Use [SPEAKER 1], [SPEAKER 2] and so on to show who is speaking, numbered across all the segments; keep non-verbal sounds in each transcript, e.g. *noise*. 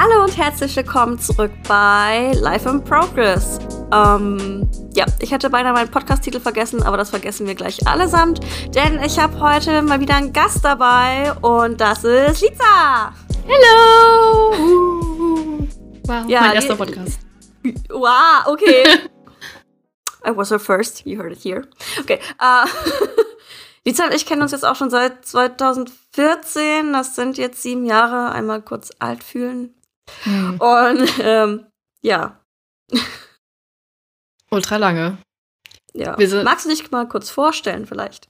[SPEAKER 1] Hallo und herzlich willkommen zurück bei Life in Progress. Ähm, ja, ich hätte beinahe meinen Podcast-Titel vergessen, aber das vergessen wir gleich allesamt, denn ich habe heute mal wieder einen Gast dabei und das ist Lisa.
[SPEAKER 2] Hello! Wow,
[SPEAKER 1] Ja,
[SPEAKER 2] mein erster Podcast.
[SPEAKER 1] Wow, okay. I was her first, you heard it here. Okay, äh, *laughs* Lisa und ich kennen uns jetzt auch schon seit 2014, das sind jetzt sieben Jahre, einmal kurz alt fühlen.
[SPEAKER 2] Hm.
[SPEAKER 1] Und ähm, ja,
[SPEAKER 2] Ultra lange.
[SPEAKER 1] ja. Magst du dich mal kurz vorstellen vielleicht?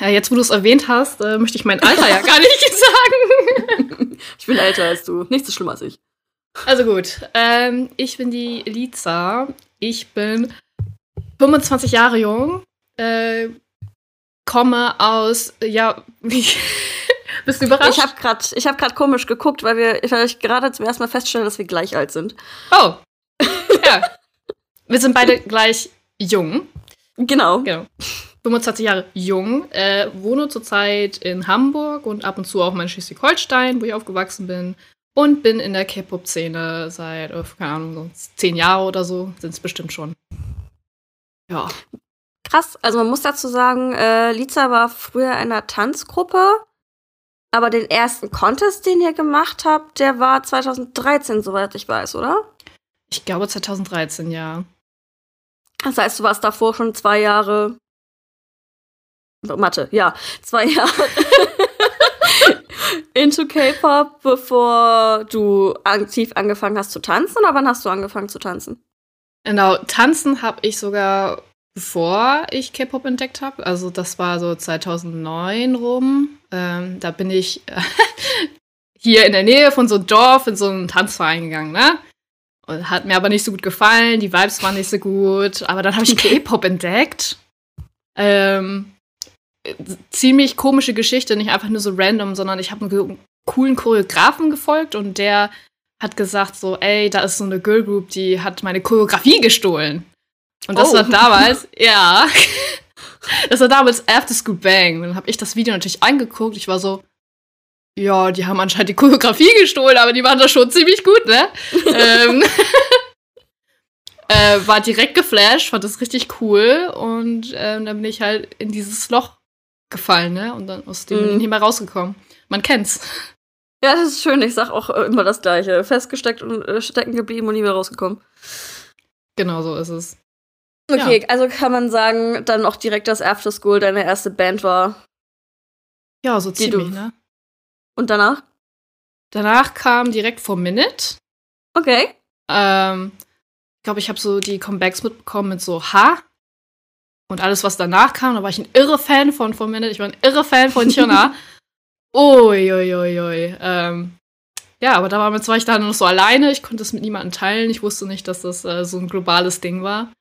[SPEAKER 2] Ja, jetzt, wo du es erwähnt hast, äh, möchte ich mein Alter ja gar nicht *laughs* sagen. *laughs*
[SPEAKER 1] Ich bin älter als du, nicht so schlimm als ich.
[SPEAKER 2] Also gut, ähm, ich bin die Liza. Ich bin 25 Jahre jung. Äh, komme aus, ja, wie, bist du überrascht?
[SPEAKER 1] Ich habe gerade ich hab grad komisch geguckt, weil, wir, weil ich gerade zum ersten Mal feststelle, dass wir gleich alt sind.
[SPEAKER 2] oh, *laughs* ja. Wir sind beide gleich jung.
[SPEAKER 1] Genau.
[SPEAKER 2] Genau. 25 Jahre jung, äh, wohne zurzeit in Hamburg und ab und zu auch mal in Schleswig-Holstein, wo ich aufgewachsen bin. Und bin in der K-Pop-Szene seit, äh, keine Ahnung, so zehn Jahre oder so, sind es bestimmt schon. Ja.
[SPEAKER 1] Krass, also man muss dazu sagen, äh, Liza war früher in einer Tanzgruppe, aber den ersten Contest, den ihr gemacht habt, der war 2013, soweit ich weiß, oder?
[SPEAKER 2] Ich glaube 2013, ja.
[SPEAKER 1] Das heißt, du warst davor schon zwei Jahre. Mathe, ja, zwei *laughs* Jahre into K-Pop, bevor du aktiv angefangen hast zu tanzen, oder wann hast du angefangen zu tanzen?
[SPEAKER 2] Genau, tanzen habe ich sogar bevor ich K-Pop entdeckt habe. Also das war so 2009 rum. Ähm, da bin ich *laughs* hier in der Nähe von so einem Dorf in so einen Tanzverein gegangen, ne? Und hat mir aber nicht so gut gefallen, die Vibes waren nicht so gut. Aber dann habe ich *laughs* K-Pop entdeckt. Ähm, äh, ziemlich komische Geschichte, nicht einfach nur so random, sondern ich habe einen coolen Choreografen gefolgt und der hat gesagt so, ey, da ist so eine Girl Group, die hat meine Choreografie gestohlen. Und das
[SPEAKER 1] Oh.
[SPEAKER 2] war damals, *laughs* ja, das war damals After School Bang. Und dann habe ich das Video natürlich angeguckt. Ich war so, ja, die haben anscheinend die Choreografie gestohlen, aber die waren da schon ziemlich gut, ne? *laughs* ähm, *laughs* äh, war direkt geflasht, fand das richtig cool und ähm, dann bin ich halt in dieses Loch gefallen, ne? Und dann aus dem bin ich
[SPEAKER 1] Mhm.
[SPEAKER 2] nicht mehr rausgekommen. Man kennt's.
[SPEAKER 1] Ja, das ist schön. Ich sag auch äh, immer das Gleiche. Festgesteckt und äh, stecken geblieben und nie mehr rausgekommen.
[SPEAKER 2] Genau so ist es.
[SPEAKER 1] Okay, also kann man sagen, dann auch direkt, dass After School deine erste Band war.
[SPEAKER 2] Ja, so ziemlich, ne?
[SPEAKER 1] Und danach?
[SPEAKER 2] Danach kam direkt For Minute.
[SPEAKER 1] Okay.
[SPEAKER 2] Ähm, ich glaube, ich habe so die Comebacks mitbekommen mit so Ha. Und alles, was danach kam, da war ich ein irre Fan von For Minute. Ich war ein irre Fan von Hyuna. Uiuiui. *laughs* Ähm, ja, aber damals war ich dann noch so alleine. Ich konnte es mit niemandem teilen. Ich wusste nicht, dass das äh, so ein globales Ding war.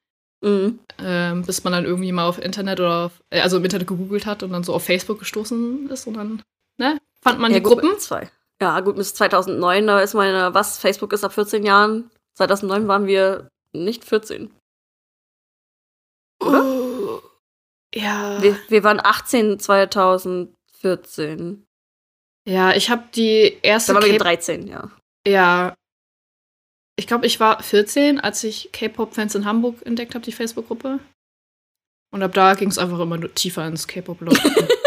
[SPEAKER 1] Mhm.
[SPEAKER 2] Ähm, bis man dann irgendwie mal auf Internet oder auf, äh, also im Internet gegoogelt hat und dann so auf Facebook gestoßen ist und dann, ne, fand man
[SPEAKER 1] ja,
[SPEAKER 2] die Gruppen.
[SPEAKER 1] Zwei. Ja, gut, bis 2009, da ist meine, was, Facebook ist ab 14 Jahren. 2009 waren wir nicht 14. Oder?
[SPEAKER 2] Oh. Ja.
[SPEAKER 1] Wir, wir waren 18 2014.
[SPEAKER 2] Ja, ich habe die erste
[SPEAKER 1] Da waren wir
[SPEAKER 2] K-
[SPEAKER 1] 13, ja.
[SPEAKER 2] Ja. Ich glaube, ich war 14, als ich K-Pop-Fans in Hamburg entdeckt habe, die Facebook-Gruppe. Und ab da ging es einfach immer nur tiefer ins K-Pop-Loch. *laughs*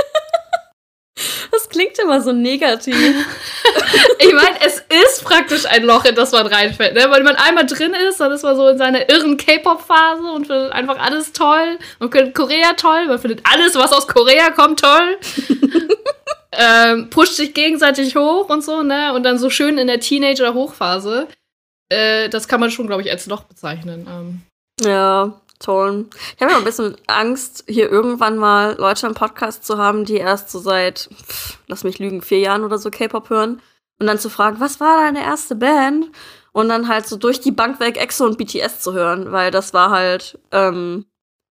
[SPEAKER 1] Das klingt immer so negativ. *laughs*
[SPEAKER 2] ich meine, es ist praktisch ein Loch, in das man reinfällt. Ne? Wenn man einmal drin ist, dann ist man so in seiner irren K-Pop-Phase und findet einfach alles toll. Man findet Korea toll, man findet alles, was aus Korea kommt, toll. *laughs* ähm, pusht sich gegenseitig hoch und so, ne? Und dann so schön in der Teenager-Hochphase. Äh, das kann man schon, glaube ich, als Loch bezeichnen. Ähm,
[SPEAKER 1] ja, toll. Ich habe ja ein bisschen Angst, hier irgendwann mal Leute im Podcast zu haben, die erst so seit, pff, lass mich lügen, vier Jahren oder so K-Pop hören. Und dann zu fragen, was war deine erste Band? Und dann halt so durch die Bank weg EXO und BTS zu hören, weil das war halt, ähm,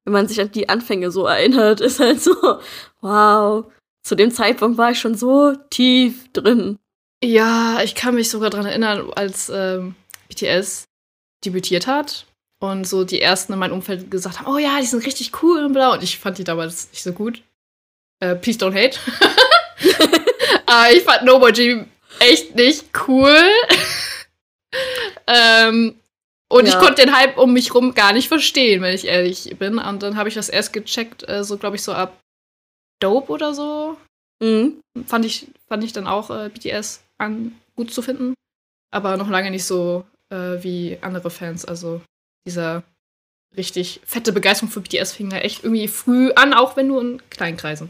[SPEAKER 1] wenn man sich an die Anfänge so erinnert, *laughs* ist halt so, wow, zu dem Zeitpunkt war ich schon so tief drin.
[SPEAKER 2] Ja, ich kann mich sogar daran erinnern, als ähm, BTS debütiert hat und so die ersten in meinem Umfeld gesagt haben, oh ja, die sind richtig cool und bla. Und ich fand die damals nicht so gut. Äh, Please don't hate. Aber *laughs* ich fand Nobody echt nicht cool. *laughs* Ähm, und
[SPEAKER 1] Ja.
[SPEAKER 2] ich konnte den Hype um mich rum gar nicht verstehen, wenn ich ehrlich bin. Und dann habe ich das erst gecheckt, äh, so glaube ich so ab Dope oder so.
[SPEAKER 1] Mhm.
[SPEAKER 2] Fand ich, fand ich dann auch äh, BTS an, gut zu finden. Aber noch lange nicht so äh, wie andere Fans. Also dieser richtig fette Begeisterung für BTS fing da echt irgendwie früh an, auch wenn nur in kleinen Kreisen.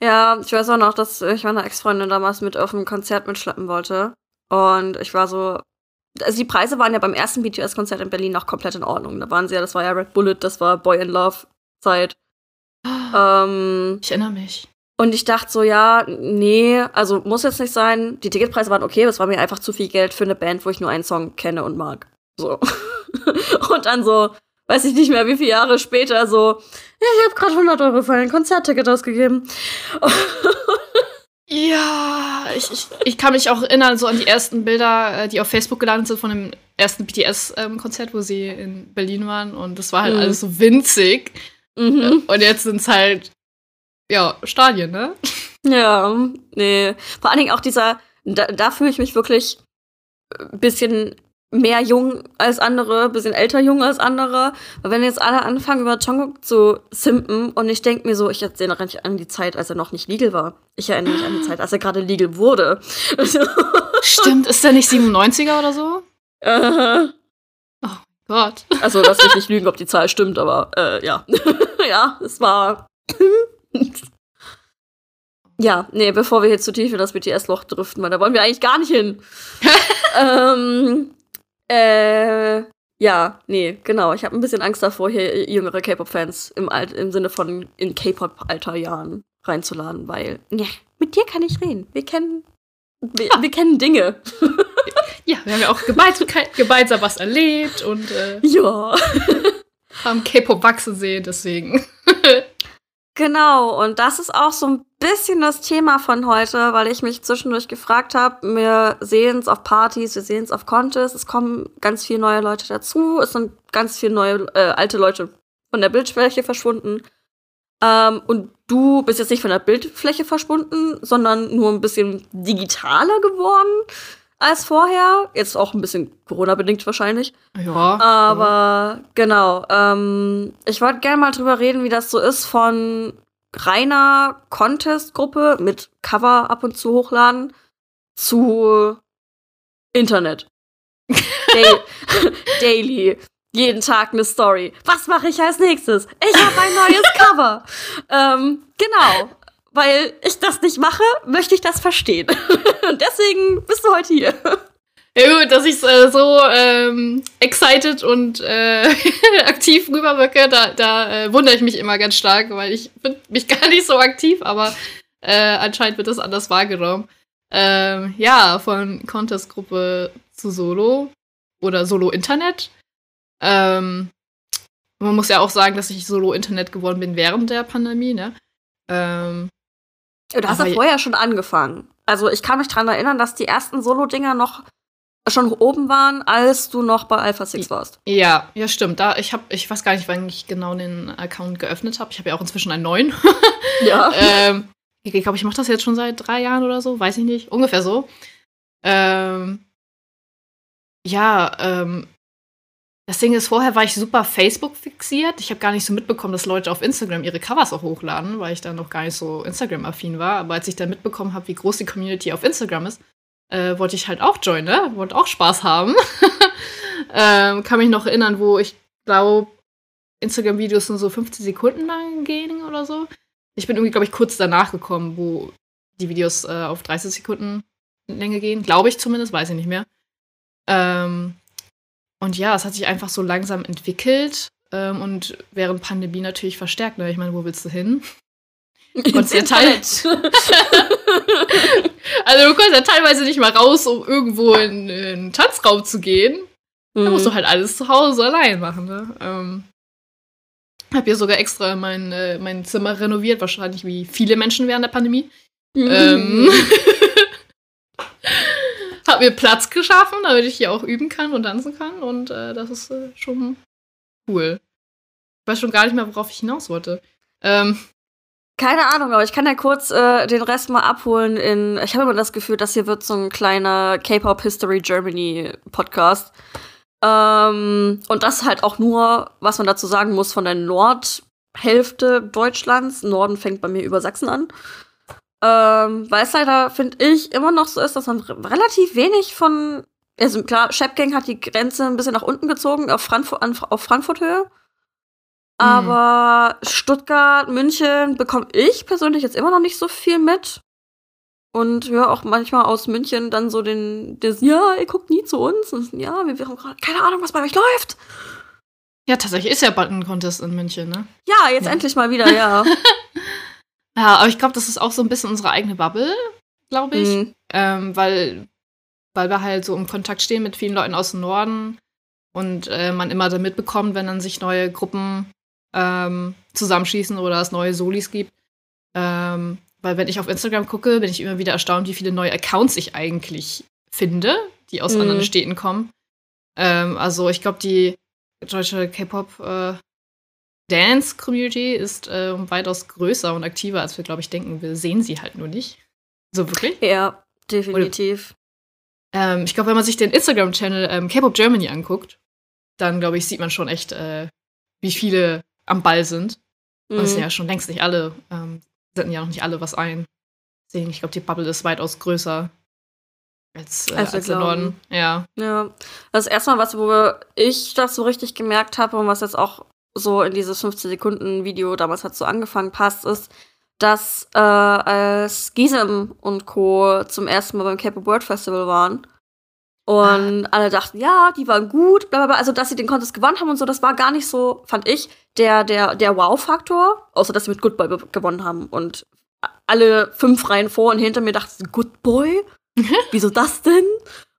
[SPEAKER 1] Ja, ich weiß auch noch, dass ich meine Ex-Freundin damals mit auf ein Konzert mitschleppen wollte. Und ich war so. Also die Preise waren ja beim ersten BTS-Konzert in Berlin noch komplett in Ordnung. Da waren sie ja, das war ja Red Bullet, das war Boy in Love Zeit. *gasps* Ähm,
[SPEAKER 2] Ich erinnere mich.
[SPEAKER 1] Und ich dachte so, ja, nee, also muss jetzt nicht sein. Die Ticketpreise waren okay, aber es war mir einfach zu viel Geld für eine Band, wo ich nur einen Song kenne und mag. So. *laughs* und dann so, weiß ich nicht mehr, wie viele Jahre später so, ja, ich habe gerade 100 Euro für ein Konzertticket ausgegeben. *laughs*
[SPEAKER 2] Ja, ich, ich, ich kann mich auch erinnern, so an die ersten Bilder, äh, die auf Facebook gelandet sind von dem ersten BTS-Konzert, wo sie in Berlin waren. Und das war halt
[SPEAKER 1] Mhm.
[SPEAKER 2] alles so winzig.
[SPEAKER 1] mhm.
[SPEAKER 2] Und jetzt sind es halt, ja, Stadien, ne?
[SPEAKER 1] Ja, nee. Vor allen Dingen auch dieser, da, da fühle ich mich wirklich ein bisschen mehr jung als andere, ein bisschen älter jung als andere. Weil wenn jetzt alle anfangen, über Jungkook zu simpen und ich denke mir so, ich erinnere mich an die Zeit, als er noch nicht legal war. Ich erinnere mich an die Zeit, als er gerade legal wurde. *laughs*
[SPEAKER 2] Stimmt, ist der nicht 97er oder so?
[SPEAKER 1] Äh,
[SPEAKER 2] Gott.
[SPEAKER 1] also lass mich nicht lügen, ob die Zahl stimmt, aber äh, ja. *laughs* ja, es war. *laughs* ja, nee, bevor wir jetzt zu tief in das BTS-Loch driften, weil da wollen wir eigentlich gar nicht hin. *laughs* ähm, äh, ja, nee, genau. Ich habe ein bisschen Angst davor, hier jüngere K-Pop-Fans im, Alt- im Sinne von in K-Pop-Alterjahren reinzuladen, weil, ja, mit dir kann ich reden. Wir kennen, wir, wir kennen Dinge. *laughs*
[SPEAKER 2] Ja, wir haben ja auch gemeinsam, gemeinsam was erlebt und äh,
[SPEAKER 1] Ja.
[SPEAKER 2] haben K-Pop wachsen sehen, deswegen.
[SPEAKER 1] Genau, und das ist auch so ein bisschen das Thema von heute, weil ich mich zwischendurch gefragt habe, wir sehen es auf Partys, wir sehen es auf Contests, es kommen ganz viele neue Leute dazu, es sind ganz viele neue äh, alte Leute von der Bildfläche verschwunden. Ähm, und du bist jetzt nicht von der Bildfläche verschwunden, sondern nur ein bisschen digitaler geworden als vorher. Jetzt auch ein bisschen Corona-bedingt wahrscheinlich.
[SPEAKER 2] Ja.
[SPEAKER 1] Aber genau, ähm, ich wollte gerne mal drüber reden, wie das so ist von reiner Contest-Gruppe mit Cover ab und zu hochladen zu Internet. *laughs* Dai- Daily. Jeden Tag eine Story. Was mache ich als nächstes? Ich habe ein neues Cover. *laughs* ähm, genau. Weil ich das nicht mache, möchte ich das verstehen. *laughs* Und deswegen bist du heute hier.
[SPEAKER 2] Ja gut, dass ich äh, so ähm, excited und äh, *laughs* aktiv rüberwirke, da, da äh, wundere ich mich immer ganz stark, weil ich bin mich *laughs* gar nicht so aktiv, aber äh, anscheinend wird das anders wahrgenommen. Ähm, ja, von Contest-Gruppe zu Solo oder Solo-Internet. Ähm, man muss ja auch sagen, dass ich Solo-Internet geworden bin während der Pandemie, ne? Ähm,
[SPEAKER 1] Du hast ja vorher schon angefangen. Also ich kann mich dran erinnern, dass die ersten Solo-Dinger noch schon oben waren, als du noch bei Alpha Six warst.
[SPEAKER 2] Ja, ja, stimmt. Da, ich habe, ich weiß gar nicht, wann ich genau den Account geöffnet habe. Ich habe ja auch inzwischen einen neuen. *laughs*
[SPEAKER 1] Ja.
[SPEAKER 2] ähm, ich glaube, ich mache das jetzt schon seit drei Jahren oder so, weiß ich nicht. Ungefähr so. Ähm, ja, ähm, das Ding ist, vorher war ich super Facebook fixiert. Ich habe gar nicht so mitbekommen, dass Leute auf Instagram ihre Covers auch hochladen, weil ich da noch gar nicht so Instagram-affin war. Aber als ich dann mitbekommen habe, wie groß die Community auf Instagram ist, äh, wollte ich halt auch joinen, ne? Wollte auch Spaß haben. *laughs* ähm, kann mich noch erinnern, wo ich glaube, Instagram-Videos nur so 15 Sekunden lang gehen oder so. Ich bin irgendwie, glaube ich, kurz danach gekommen, wo die Videos äh, auf 30 Sekunden Länge gehen. Glaube ich zumindest, weiß ich nicht mehr. Ähm, und ja, es hat sich einfach so langsam entwickelt ähm, und während Pandemie natürlich verstärkt. Ne? Ich meine, wo willst du hin? konntest ja teil- *laughs* Also du konntest ja teilweise nicht mal raus, um irgendwo in, in einen Tanzraum zu gehen. Da musst du halt alles zu Hause allein machen. Ne? Ähm, hab hier sogar extra mein, äh, mein Zimmer renoviert, wahrscheinlich wie viele Menschen während der Pandemie. Ähm, *laughs* hab mir Platz geschaffen, damit ich hier auch üben kann und tanzen kann. Und äh, das ist äh, schon cool. Ich weiß schon gar nicht mehr, worauf ich hinaus wollte. Ähm,
[SPEAKER 1] keine Ahnung, aber ich kann ja kurz äh, den Rest mal abholen in. Ich habe immer das Gefühl, das hier wird so ein kleiner K-Pop History Germany Podcast. Ähm, und das halt auch nur, was man dazu sagen muss, von der Nordhälfte Deutschlands. Norden fängt bei mir über Sachsen an. Ähm, weil es leider, finde ich, immer noch so ist, dass man relativ wenig von. Also klar, Shepgang hat die Grenze ein bisschen nach unten gezogen, auf, Frankfurt, auf Frankfurt-Höhe. Aber mhm. Stuttgart, München bekomme ich persönlich jetzt immer noch nicht so viel mit. Und höre auch manchmal aus München dann so den, das, ja, ihr guckt nie zu uns. Und, ja, wir, wir haben gerade keine Ahnung, was bei euch läuft.
[SPEAKER 2] Ja, tatsächlich ist ja Button Contest in München, ne?
[SPEAKER 1] Ja, jetzt ja. endlich mal wieder, ja. *laughs*
[SPEAKER 2] ja, aber ich glaube, das ist auch so ein bisschen unsere eigene Bubble, glaube ich. Mhm. Ähm, weil, weil wir halt so im Kontakt stehen mit vielen Leuten aus dem Norden und äh, man immer dann mitbekommt, wenn dann sich neue Gruppen ähm, zusammenschießen oder es neue Solis gibt. Ähm, weil wenn ich auf Instagram gucke, bin ich immer wieder erstaunt, wie viele neue Accounts ich eigentlich finde, die aus mhm. anderen Städten kommen. Ähm, also ich glaube, die deutsche K-Pop äh, Dance Community ist äh, weitaus größer und aktiver, als wir, glaube ich, denken. Wir sehen sie halt nur nicht. So wirklich?
[SPEAKER 1] Ja, definitiv.
[SPEAKER 2] Oder, ähm, ich glaube, wenn man sich den Instagram-Channel ähm, K-Pop Germany anguckt, dann, glaube ich, sieht man schon echt, äh, wie viele am Ball sind. Mhm. Und es sind ja schon längst nicht alle, ähm, senden ja noch nicht alle was ein. Deswegen, ich glaube, die Bubble ist weitaus größer als, äh, als, als der Norden. Ja.
[SPEAKER 1] Ja. Das erste Mal, was, wo ich das so richtig gemerkt habe und was jetzt auch so in dieses 15-Sekunden-Video damals hat so angefangen passt, ist, dass äh, als Gisem und Co. zum ersten Mal beim Cape World Festival waren und ah. alle dachten, ja, die waren gut, bla, bla, bla. Also, dass sie den Contest gewonnen haben und so, das war gar nicht so, fand ich, der, der, der Wow-Faktor. Außer, dass sie mit Good Boy gewonnen haben. Und alle fünf Reihen vor und hinter mir dachten, Good Boy? *laughs* Wieso das denn?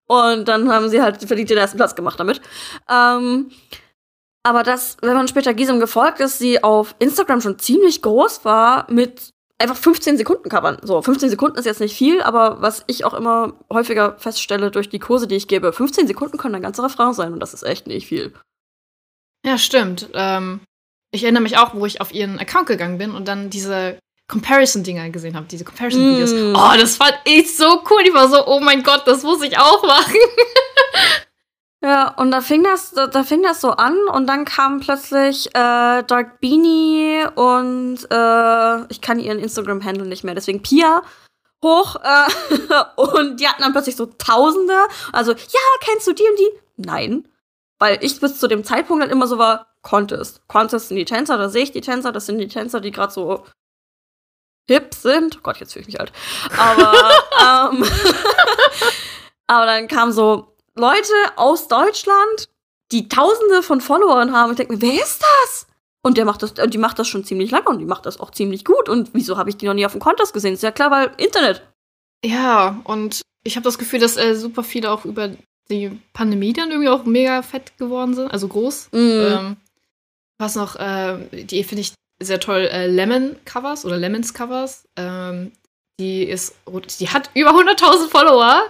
[SPEAKER 1] Und dann haben sie halt verdient den ersten Platz gemacht damit. Ähm, aber dass, wenn man später Gisem gefolgt ist, sie auf Instagram schon ziemlich groß war mit einfach 15 Sekunden covern. So, 15 Sekunden ist jetzt nicht viel, aber was ich auch immer häufiger feststelle durch die Kurse, die ich gebe, 15 Sekunden können ein ganzer Refrain sein und das ist echt nicht viel.
[SPEAKER 2] Ja, stimmt. Ähm, ich erinnere mich auch, wo ich auf ihren Account gegangen bin und dann diese Comparison-Dinger gesehen habe, diese Comparison-Videos. Mm. Oh, das fand ich so cool. Ich war so, oh mein Gott, das muss ich auch machen. *laughs*
[SPEAKER 1] Ja, und da fing das, da, da, fing das so an und dann kam plötzlich äh, Dark Beanie und äh, ich kann ihren Instagram-Handle nicht mehr, deswegen Pia hoch äh, *laughs* und die hatten dann plötzlich so Tausende. Also, ja, kennst du die und die? Nein. Weil ich bis zu dem Zeitpunkt dann immer so war, Contest. Contest sind die Tänzer, da sehe ich die Tänzer, das sind die Tänzer, die gerade so hip sind. Oh Gott, jetzt fühle ich mich alt. Aber, *laughs* ähm, *laughs* aber dann kam so Leute aus Deutschland, die Tausende von Followern haben. Ich denke mir, wer ist das? Und der macht das, und die macht das schon ziemlich lange und die macht das auch ziemlich gut. Und wieso habe ich die noch nie auf dem Contest gesehen? Ist ja klar, weil Internet.
[SPEAKER 2] Ja, und ich habe das Gefühl, dass äh, super viele auch über die Pandemie dann irgendwie auch mega fett geworden sind, also groß. Mm. Ähm, was noch, äh, die finde ich sehr toll, äh, Lemon Covers oder Lemons Covers. Ähm, die ist, die hat über 100.000 Follower,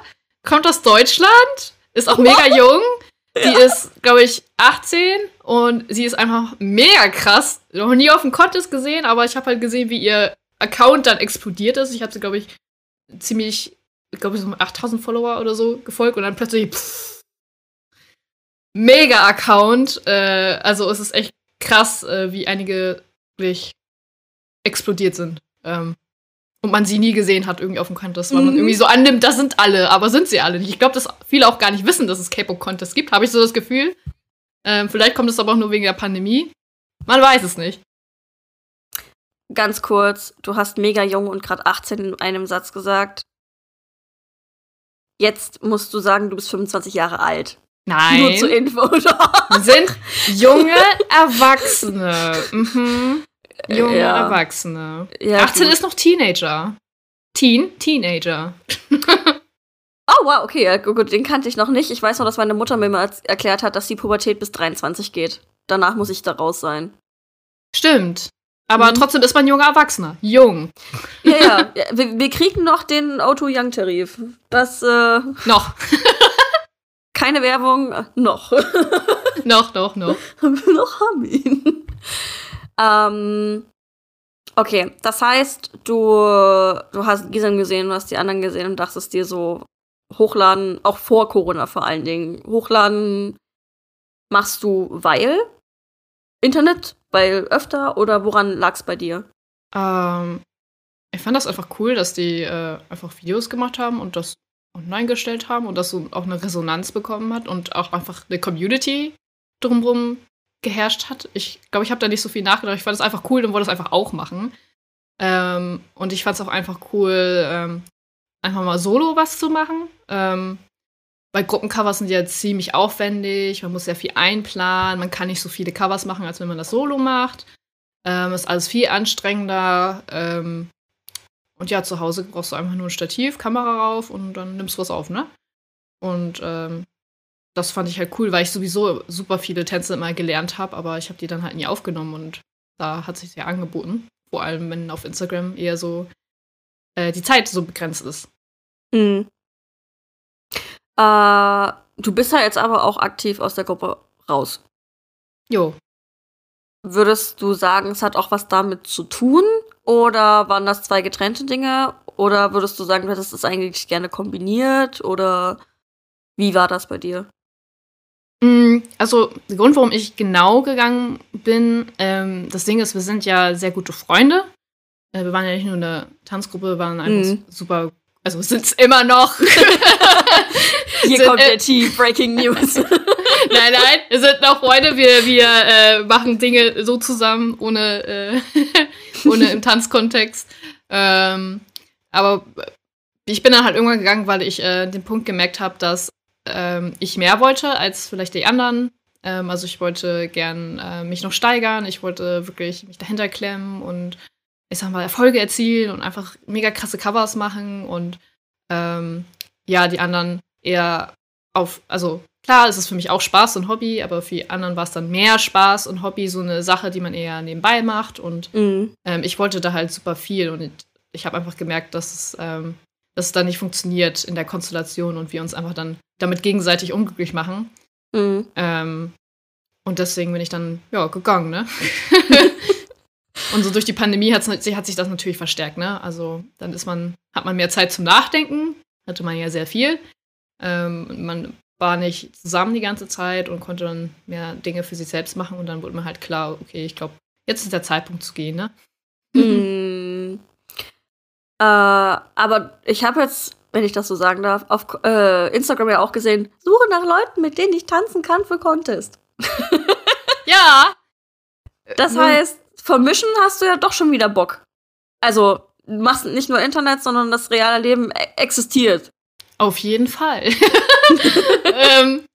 [SPEAKER 2] kommt aus Deutschland ist auch mega *laughs* jung. Die ja. ist, glaube ich, 18 und sie ist einfach mega krass. Noch nie auf dem Contest gesehen, aber ich habe halt gesehen, wie ihr Account dann explodiert ist. Ich habe sie, glaube ich, ziemlich, ich glaube, so 8000 Follower oder so gefolgt und dann plötzlich pff, mega Account. Äh, also es ist echt krass, äh, wie einige wirklich explodiert sind. Ähm, und man sie nie gesehen hat irgendwie auf dem Contest, weil mhm. man irgendwie so annimmt, das sind alle, aber sind sie alle nicht. Ich glaube, dass viele auch gar nicht wissen, dass es K-Pop-Contests gibt, habe ich so das Gefühl. Ähm, vielleicht kommt es aber auch nur wegen der Pandemie. Man weiß es nicht.
[SPEAKER 1] Ganz kurz, du hast mega jung und gerade 18 in einem Satz gesagt. Jetzt musst du sagen, du bist 25 Jahre alt.
[SPEAKER 2] Nein.
[SPEAKER 1] Nur zur Info.
[SPEAKER 2] Wir sind *laughs* junge Erwachsene. Mhm. Junge ja. Erwachsene. Ja, 18 gut. ist noch Teenager. Teen? Teenager. *laughs*
[SPEAKER 1] oh, wow, okay, ja, gut, den kannte ich noch nicht. Ich weiß noch, dass meine Mutter mir mal erklärt hat, dass die Pubertät bis 23 geht. Danach muss ich da raus sein.
[SPEAKER 2] Stimmt. Aber mhm. trotzdem ist man junger Erwachsener. Jung.
[SPEAKER 1] Ja, ja. *laughs* Wir, wir kriegen noch den Auto Young Tarif. Das, äh.
[SPEAKER 2] Noch. *laughs*
[SPEAKER 1] keine Werbung. Äh, noch.
[SPEAKER 2] noch, noch, noch.
[SPEAKER 1] noch haben wir ihn. Ähm, Okay, das heißt, du, du hast Gisem gesehen, du hast die anderen gesehen und dachtest dir so, hochladen, auch vor Corona vor allen Dingen, hochladen machst du, weil Internet, weil öfter oder woran lag es bei dir?
[SPEAKER 2] Ähm, ich fand das einfach cool, dass die äh, einfach Videos gemacht haben und das online gestellt haben und das so auch eine Resonanz bekommen hat und auch einfach eine Community drumherum geherrscht hat. Ich glaube, ich habe da nicht so viel nachgedacht. Ich fand es einfach cool und wollte es einfach auch machen. Ähm, und ich fand es auch einfach cool, ähm, einfach mal solo was zu machen. Ähm, bei Gruppencovers sind ja ziemlich aufwendig, man muss sehr viel einplanen, man kann nicht so viele Covers machen, als wenn man das solo macht. Ähm, ist alles viel anstrengender. Ähm, und ja, zu Hause brauchst du einfach nur ein Stativ, Kamera rauf und dann nimmst du was auf, ne? Und ähm, das fand ich halt cool, weil ich sowieso super viele Tänze immer gelernt habe, aber ich habe die dann halt nie aufgenommen und da hat sich sehr angeboten. Vor allem, wenn auf Instagram eher so äh, die Zeit so begrenzt ist.
[SPEAKER 1] Mhm. Äh, du bist ja jetzt aber auch aktiv aus der Gruppe raus.
[SPEAKER 2] Jo.
[SPEAKER 1] Würdest du sagen, es hat auch was damit zu tun? Oder waren das zwei getrennte Dinge? Oder würdest du sagen, du hättest es eigentlich gerne kombiniert? Oder wie war das bei dir?
[SPEAKER 2] Mm, also, der Grund, warum ich genau gegangen bin, ähm, das Ding ist, wir sind ja sehr gute Freunde. Äh, wir waren ja nicht nur eine Tanzgruppe, wir waren einfach mhm. super, also sind es immer noch. *laughs*
[SPEAKER 1] Hier sind, kommt der Tee, Breaking News. *laughs*
[SPEAKER 2] nein, nein, wir sind noch Freunde, wir, wir äh, machen Dinge so zusammen, ohne, äh, *laughs* ohne im Tanzkontext. Ähm, aber ich bin dann halt irgendwann gegangen, weil ich äh, den Punkt gemerkt habe, dass ähm, ich mehr wollte als vielleicht die anderen. Ähm, also ich wollte gern äh, mich noch steigern, ich wollte wirklich mich dahinter klemmen und ich sag mal Erfolge erzielen und einfach mega krasse Covers machen und ähm, ja, die anderen eher auf, also klar, es ist für mich auch Spaß und Hobby, aber für die anderen war es dann mehr Spaß und Hobby, so eine Sache, die man eher nebenbei macht und mhm. ähm, ich wollte da halt super viel und ich habe einfach gemerkt, dass es ähm, dass es dann nicht funktioniert in der Konstellation und wir uns einfach dann damit gegenseitig unglücklich machen. Mhm. Ähm, und deswegen bin ich dann, ja, gegangen, ne? *laughs* und so durch die Pandemie hat, hat sich das natürlich verstärkt, ne? Also dann ist man, hat man mehr Zeit zum Nachdenken, hatte man ja sehr viel. Ähm, man war nicht zusammen die ganze Zeit und konnte dann mehr Dinge für sich selbst machen und dann wurde mir halt klar, okay, ich glaube, jetzt ist der Zeitpunkt zu gehen, ne?
[SPEAKER 1] Mhm. Äh, aber ich habe jetzt, wenn ich das so sagen darf, auf äh, Instagram ja auch gesehen, suche nach Leuten, mit denen ich tanzen kann für Contest. *laughs*
[SPEAKER 2] ja.
[SPEAKER 1] Das heißt, vom Mischen hast du ja doch schon wieder Bock. Also, du machst nicht nur Internet, sondern das reale Leben e existiert.
[SPEAKER 2] Auf jeden Fall. *laughs* *laughs* ähm,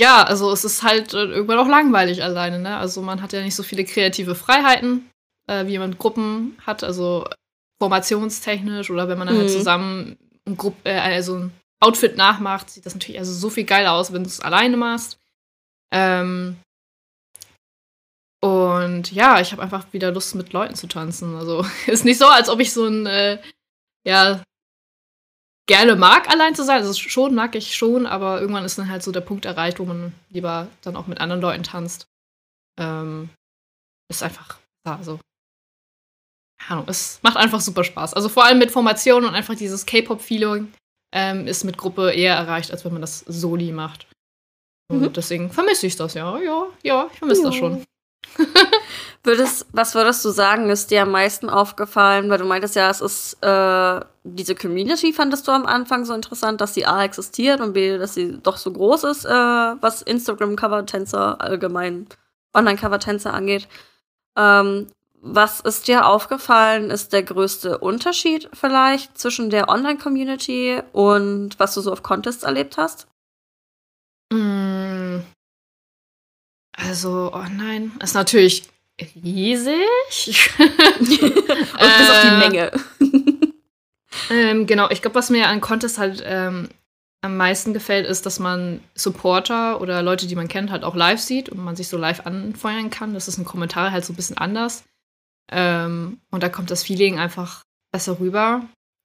[SPEAKER 2] ja, also es ist halt äh, irgendwann auch langweilig alleine, ne? Also man hat ja nicht so viele kreative Freiheiten, äh, wie man Gruppen hat. Also formationstechnisch oder wenn man dann halt mhm. halt zusammen ein, Grupp, äh, also ein Outfit nachmacht, sieht das natürlich also so viel geiler aus, wenn du es alleine machst. Ähm, und ja, ich habe einfach wieder Lust, mit Leuten zu tanzen. Also *laughs* ist nicht so, als ob ich so ein, äh, ja, gerne mag, allein zu sein. Also schon mag ich schon, aber irgendwann ist dann halt so der Punkt erreicht, wo man lieber dann auch mit anderen Leuten tanzt. Ähm, ist einfach, ja, also Ahnung, es macht einfach super Spaß. Also vor allem mit Formationen und einfach dieses K-Pop-Feeling ähm, ist mit Gruppe eher erreicht, als wenn man das Soli macht. Und mhm. deswegen vermisse ich das, ja. Ja, ja, ich vermisse ja. das schon. *laughs* *laughs*
[SPEAKER 1] würdest, was würdest du sagen, ist dir am meisten aufgefallen? Weil du meintest ja, es ist äh, diese Community fandest du am Anfang so interessant, dass sie A existiert und B, dass sie doch so groß ist, äh, was Instagram-Cover-Tänzer allgemein, Online-Cover-Tänzer angeht. Ähm, was ist dir aufgefallen, ist der größte Unterschied vielleicht zwischen der Online-Community und was du so auf Contests erlebt hast?
[SPEAKER 2] Mm. Also online ist natürlich riesig. *laughs* und
[SPEAKER 1] bis auf die äh, Menge. *laughs*
[SPEAKER 2] ähm, genau, ich glaube, was mir an Contests halt ähm, am meisten gefällt, ist, dass man Supporter oder Leute, die man kennt, halt auch live sieht und man sich so live anfeuern kann. Das ist ein Kommentar halt so ein bisschen anders. Ähm, und da kommt das Feeling einfach besser rüber.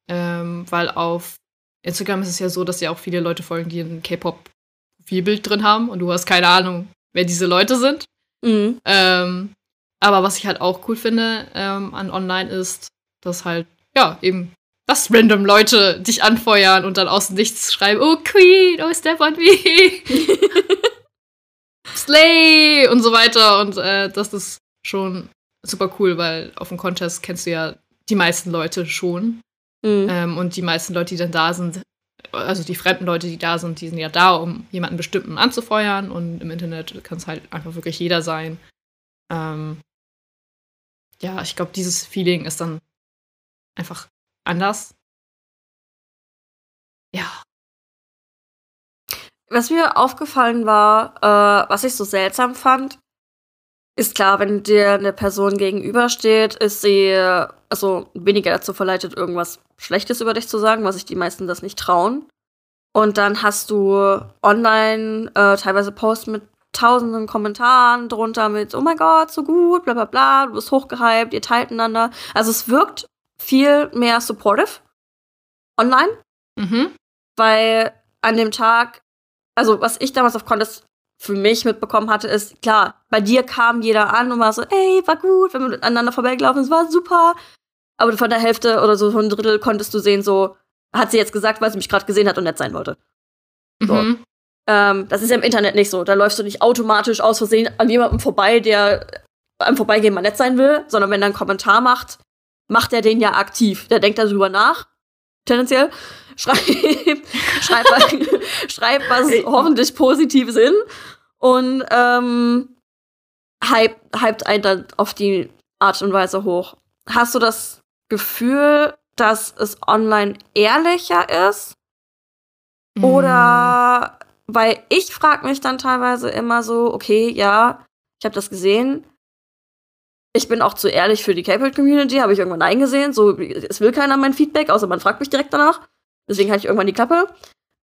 [SPEAKER 2] Ähm, weil auf Instagram ist es ja so, dass ja auch viele Leute folgen, die ein K-Pop-Profilbild drin haben und du hast keine Ahnung, wer diese Leute sind. Mhm. Ähm, Aber was ich halt auch cool finde ähm, an Online ist, dass halt, ja, eben, dass random Leute dich anfeuern und dann aus dem Nichts schreiben, oh Queen, oh Step on me. *laughs* Slay und so weiter. Und äh, das ist schon super cool, weil auf dem Contest kennst du ja die meisten Leute schon. Mhm. Ähm, und die meisten Leute, die dann da sind, also die fremden Leute, die da sind, die sind ja da, um jemanden bestimmten anzufeuern. Und im Internet kann es halt einfach wirklich jeder sein. Ähm, ja, ich glaube, dieses Feeling ist dann einfach anders. Ja.
[SPEAKER 1] Was mir aufgefallen war, äh, was ich so seltsam fand, ist klar, wenn dir eine Person gegenübersteht, ist sie also weniger dazu verleitet, irgendwas Schlechtes über dich zu sagen, was sich die meisten das nicht trauen. Und dann hast du online äh, teilweise Posts mit tausenden Kommentaren drunter mit, oh mein Gott, so gut, bla bla bla, du bist hochgehypt, ihr teilt einander. Also es wirkt viel mehr supportive online. Mhm. Weil an dem Tag, also was ich damals auf Contest für mich mitbekommen hatte, ist, klar, bei dir kam jeder an und war so, ey, war gut, wenn wir miteinander vorbeigelaufen sind, war super. Aber von der Hälfte oder so von ein Drittel konntest du sehen, so, hat sie jetzt gesagt, weil sie mich gerade gesehen hat und nett sein wollte. So. Mhm. Ähm, das ist ja im Internet nicht so. Da läufst du nicht automatisch aus Versehen an jemandem vorbei, der am Vorbeigehen mal nett sein will, sondern wenn er einen Kommentar macht, macht er den ja aktiv. Der denkt darüber nach, tendenziell. Schreibt, *laughs* was, schreibt was hoffentlich Positives hin und ähm, hype, hypt einen dann auf die Art und Weise hoch. Hast du das Gefühl, dass es online ehrlicher ist? Mm. Oder weil ich frage mich dann teilweise immer so, okay, ja, ich habe das gesehen. Ich bin auch zu ehrlich für die K-Pop-Community, habe ich irgendwann eingesehen. So, es will keiner mein Feedback, außer man fragt mich direkt danach. Deswegen hatte ich irgendwann die Klappe.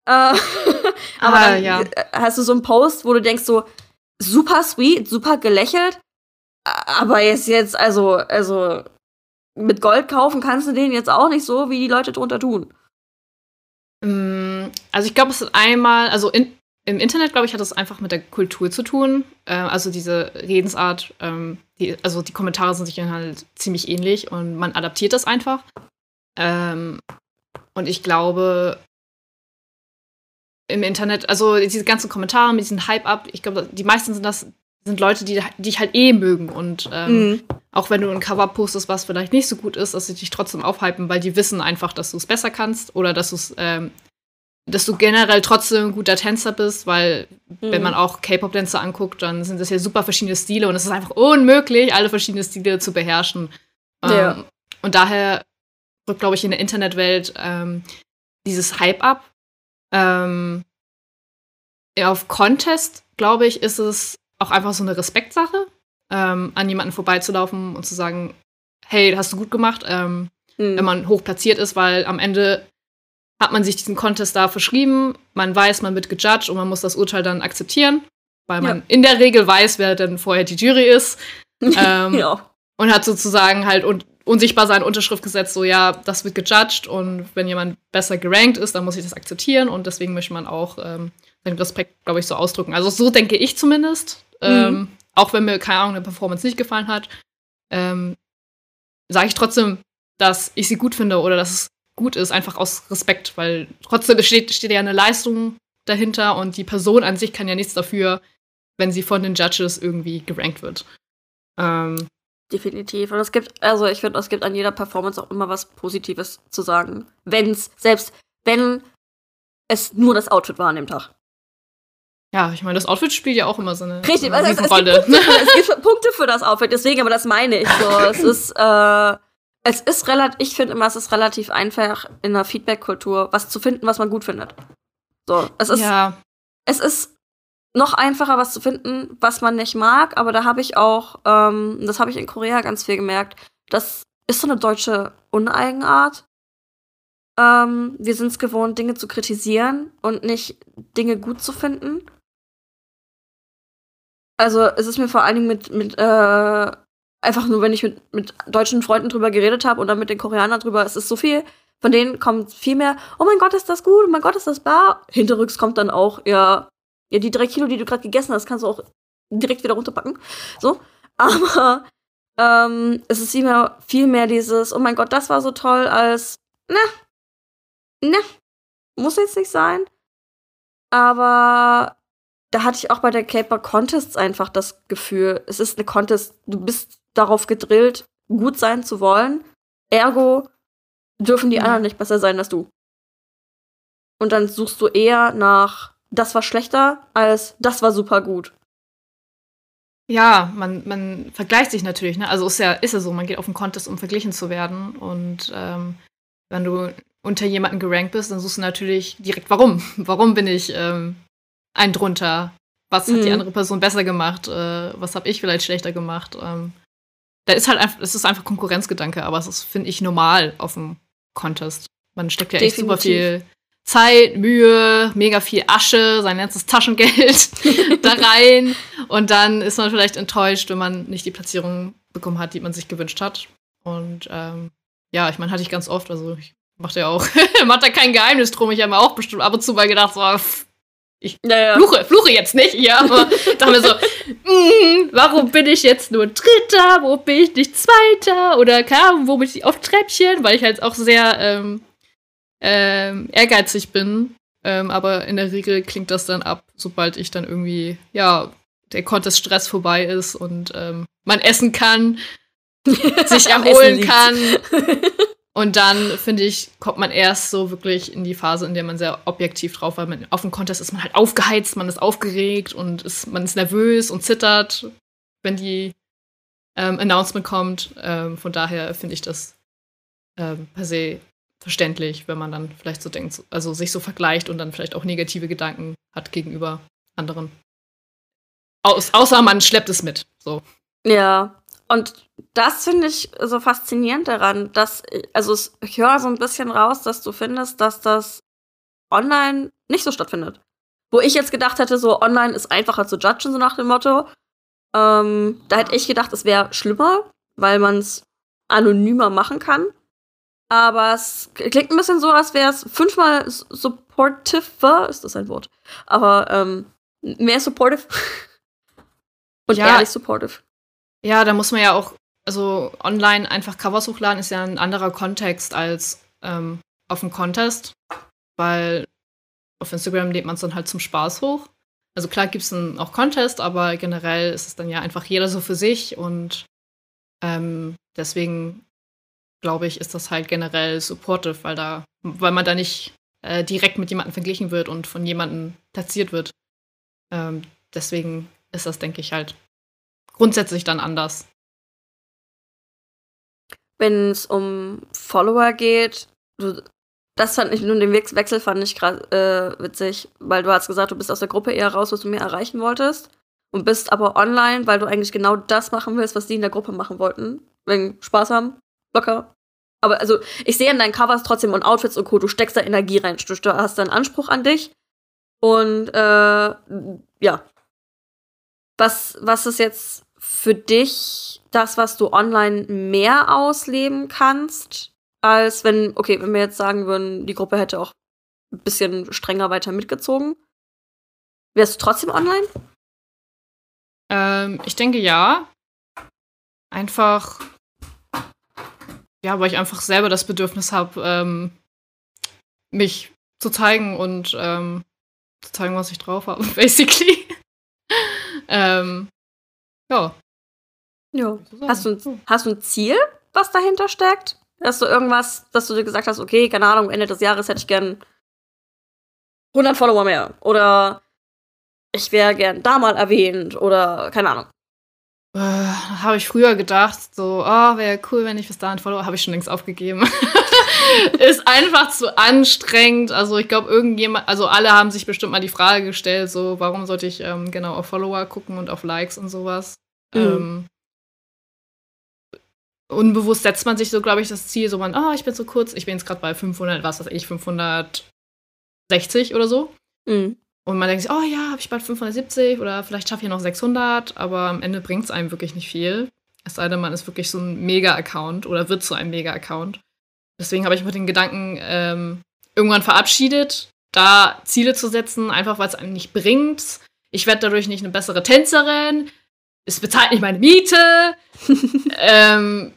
[SPEAKER 1] Äh, *laughs* aber ah, dann ja. hast du so einen Post, wo du denkst so, super sweet, super gelächelt, aber jetzt jetzt, also, also mit Gold kaufen kannst du den jetzt auch nicht so, wie die Leute drunter tun.
[SPEAKER 2] Mm, also ich glaube, es ist einmal, also in, im Internet, glaube ich, hat das einfach mit der Kultur zu tun. Äh, also diese Redensart, ähm, die, also die Kommentare sind sich halt ziemlich ähnlich und man adaptiert das einfach. Ähm, und ich glaube, im Internet, also diese ganzen Kommentare mit diesem Hype-Up, ich glaube, die meisten sind das, sind Leute, die, dich halt eh mögen. Und ähm, mhm. auch wenn du ein Cover postest, was vielleicht nicht so gut ist, dass sie dich trotzdem aufhypen, weil die wissen einfach, dass du es besser kannst oder dass du es, ähm, dass du generell trotzdem ein guter Tänzer bist, weil mhm. wenn man auch K-Pop-Tänzer anguckt, dann sind das ja super verschiedene Stile und es ist einfach unmöglich, alle verschiedenen Stile zu beherrschen. Ja. Ähm, und daher rückt, glaube ich, in der Internetwelt ähm, dieses Hype ab. Ähm, auf Contest, glaube ich, ist es auch einfach so eine Respektsache, ähm, an jemanden vorbeizulaufen und zu sagen, hey, hast du gut gemacht, ähm, mhm. wenn man hoch platziert ist, weil am Ende hat man sich diesen Contest da verschrieben, man weiß, man wird gejudged und man muss das Urteil dann akzeptieren, weil man ja. in der Regel weiß, wer denn vorher die Jury ist. *laughs* ähm, ja. Und hat sozusagen halt und unsichtbar seine Unterschrift gesetzt, so ja, das wird gejudged und wenn jemand besser gerankt ist, dann muss ich das akzeptieren und deswegen möchte man auch ähm, seinen Respekt, glaube ich, so ausdrücken. Also so denke ich zumindest. Mhm. Ähm, auch wenn mir, keine Ahnung, eine Performance nicht gefallen hat, ähm, sage ich trotzdem, dass ich sie gut finde oder dass es gut ist, einfach aus Respekt, weil trotzdem steht, steht ja eine Leistung dahinter und die Person an sich kann ja nichts dafür, wenn sie von den Judges irgendwie gerankt wird. Ähm,
[SPEAKER 1] Definitiv. Und es gibt, also ich finde, es gibt an jeder Performance auch immer was Positives zu sagen. Wenn's, selbst wenn es nur das Outfit war an dem Tag.
[SPEAKER 2] Ja, ich meine, das Outfit spielt ja auch immer so eine,
[SPEAKER 1] Richtig, so eine also es. Es, gibt Punkte, es gibt Punkte für das Outfit, deswegen, aber das meine ich so. Es *laughs* ist, äh, es ist relativ, ich finde immer, es ist relativ einfach in der Feedback-Kultur, was zu finden, was man gut findet. So, es ist, ja. es ist noch einfacher, was zu finden, was man nicht mag. Aber da habe ich auch, ähm, das habe ich in Korea ganz viel gemerkt, das ist so eine deutsche Uneigenart. Ähm, wir sind es gewohnt, Dinge zu kritisieren und nicht Dinge gut zu finden. Also es ist mir vor allen Dingen mit, mit äh, einfach nur, wenn ich mit, mit deutschen Freunden drüber geredet habe dann mit den Koreanern drüber, es ist so viel, von denen kommt viel mehr, oh mein Gott, ist das gut, oh mein Gott, ist das bar. Hinterrücks kommt dann auch, ja, ja, die drei Kilo, die du gerade gegessen hast, kannst du auch direkt wieder runterpacken. So. *laughs* Aber Ähm, es ist immer viel mehr dieses, oh mein Gott, das war so toll, als, ne, ne, muss jetzt nicht sein. Aber da hatte ich auch bei der Caper Contests einfach das Gefühl, es ist eine Contest, du bist darauf gedrillt, gut sein zu wollen. Ergo dürfen die mhm. anderen nicht besser sein als du. Und dann suchst du eher nach, das war schlechter, als das war super gut.
[SPEAKER 2] Ja, man, man vergleicht sich natürlich, ne? Also ist ja, ist ja so, man geht auf den Contest, um verglichen zu werden. Und ähm, wenn du unter jemanden gerankt bist, dann suchst du natürlich direkt, warum? *laughs* Warum bin ich ähm, ein drunter? Was hat mhm. die andere Person besser gemacht? Äh, was habe ich vielleicht schlechter gemacht? Ähm, da ist halt einfach, es ist einfach Konkurrenzgedanke, aber es ist, finde ich, normal auf dem Contest. Man steckt ja Definitiv. echt super viel Zeit, Mühe, mega viel Asche, sein ganzes Taschengeld *laughs* da rein. Und dann ist man vielleicht enttäuscht, wenn man nicht die Platzierung bekommen hat, die man sich gewünscht hat. Und ähm, ja, ich meine, hatte ich ganz oft, also ich mache ja auch, *laughs* macht da kein Geheimnis drum. Ich habe mir auch bestimmt ab und zu mal gedacht, so, pff, ich naja. fluche, fluche jetzt nicht, ja, aber *laughs* dachte mir so, mm, warum bin ich jetzt nur Dritter, wo bin ich nicht Zweiter oder kam, wo bin ich auf Treppchen, weil ich halt auch sehr ähm, ähm, ehrgeizig bin. Ähm, aber in der Regel klingt das dann ab, sobald ich dann irgendwie, ja, der Contest-Stress vorbei ist und ähm, man essen kann, *laughs* sich erholen kann. *laughs* Und dann, finde ich, kommt man erst so wirklich in die Phase, in der man sehr objektiv drauf war. auf dem Contest ist man halt aufgeheizt, man ist aufgeregt und ist, man ist nervös und zittert, wenn die ähm, Announcement kommt. Ähm, von daher finde ich das ähm, per se verständlich, wenn man dann vielleicht so denkt, also sich so vergleicht und dann vielleicht auch negative Gedanken hat gegenüber anderen. Aus, außer man schleppt es mit. So.
[SPEAKER 1] Ja, und das finde ich so faszinierend daran, dass, also ich höre so ein bisschen raus, dass du findest, dass das online nicht so stattfindet. Wo ich jetzt gedacht hätte, so online ist einfacher zu judgen, so nach dem Motto. Ähm, da hätte ich gedacht, es wäre schlimmer, weil man es anonymer machen kann. Aber es klingt ein bisschen so, als wäre es fünfmal supportive, ist das ein Wort? Aber ähm, mehr supportive. *laughs* Und ja, ehrlich supportive.
[SPEAKER 2] Ja, da muss man ja auch, also online einfach Covers hochladen ist ja ein anderer Kontext als ähm, auf dem Contest, weil auf Instagram lädt man es dann halt zum Spaß hoch. Also klar gibt es auch Contest, aber generell ist es dann ja einfach jeder so für sich und ähm, deswegen glaube ich, ist das halt generell supportive, weil da, weil man da nicht äh, direkt mit jemandem verglichen wird und von jemandem platziert wird. Ähm, deswegen ist das, denke ich, halt grundsätzlich dann anders.
[SPEAKER 1] Wenn es um Follower geht, du, das fand ich, nur den Wechsel fand ich äh, witzig, weil du hast gesagt, du bist aus der Gruppe eher raus, was du mehr erreichen wolltest. Und bist aber online, weil du eigentlich genau das machen willst, was die in der Gruppe machen wollten. Wegen Spaß haben, locker. Aber also, ich sehe in deinen Covers trotzdem und Outfits und Co., du steckst da Energie rein. Du hast da einen Anspruch an dich. Und äh, ja, was, was ist jetzt für dich das, was du online mehr ausleben kannst, als wenn, okay, wenn wir jetzt sagen würden, die Gruppe hätte auch ein bisschen strenger weiter mitgezogen? Wärst du trotzdem online?
[SPEAKER 2] Ähm, ich denke ja. Einfach, ja, weil ich einfach selber das Bedürfnis habe, ähm, mich zu zeigen und ähm, zu zeigen, was ich drauf habe, *laughs* basically. Ähm, ja.
[SPEAKER 1] Ja. Hast du, hast du ein Ziel, was dahinter steckt? Hast du irgendwas, dass du dir gesagt hast, okay, keine Ahnung, Ende des Jahres hätte ich gern 100 Follower mehr. Oder ich wäre gern da mal erwähnt. Oder keine Ahnung.
[SPEAKER 2] Äh, habe ich früher gedacht, so, oh, wäre cool, wenn ich bis dahin Follower, habe ich schon längst aufgegeben. *laughs* ist einfach zu anstrengend. Also ich glaube, irgendjemand, also alle haben sich bestimmt mal die Frage gestellt, so, warum sollte ich ähm, genau auf Follower gucken und auf Likes und sowas. Mhm. Ähm, unbewusst setzt man sich so, glaube ich, das Ziel, so man, oh, ich bin so kurz, ich bin jetzt gerade bei 500, was weiß ich, 560 oder so. Mhm. Und man denkt sich, oh ja, habe ich bald 570 oder vielleicht schaffe ich noch 600, aber am Ende bringt es einem wirklich nicht viel. Es sei denn, man ist wirklich so ein Mega-Account oder wird zu einem Mega-Account. Deswegen habe ich mir den Gedanken ähm, irgendwann verabschiedet, da Ziele zu setzen, einfach weil es einem nicht bringt. Ich werde dadurch nicht eine bessere Tänzerin. es bezahlt nicht meine Miete. *laughs* ähm,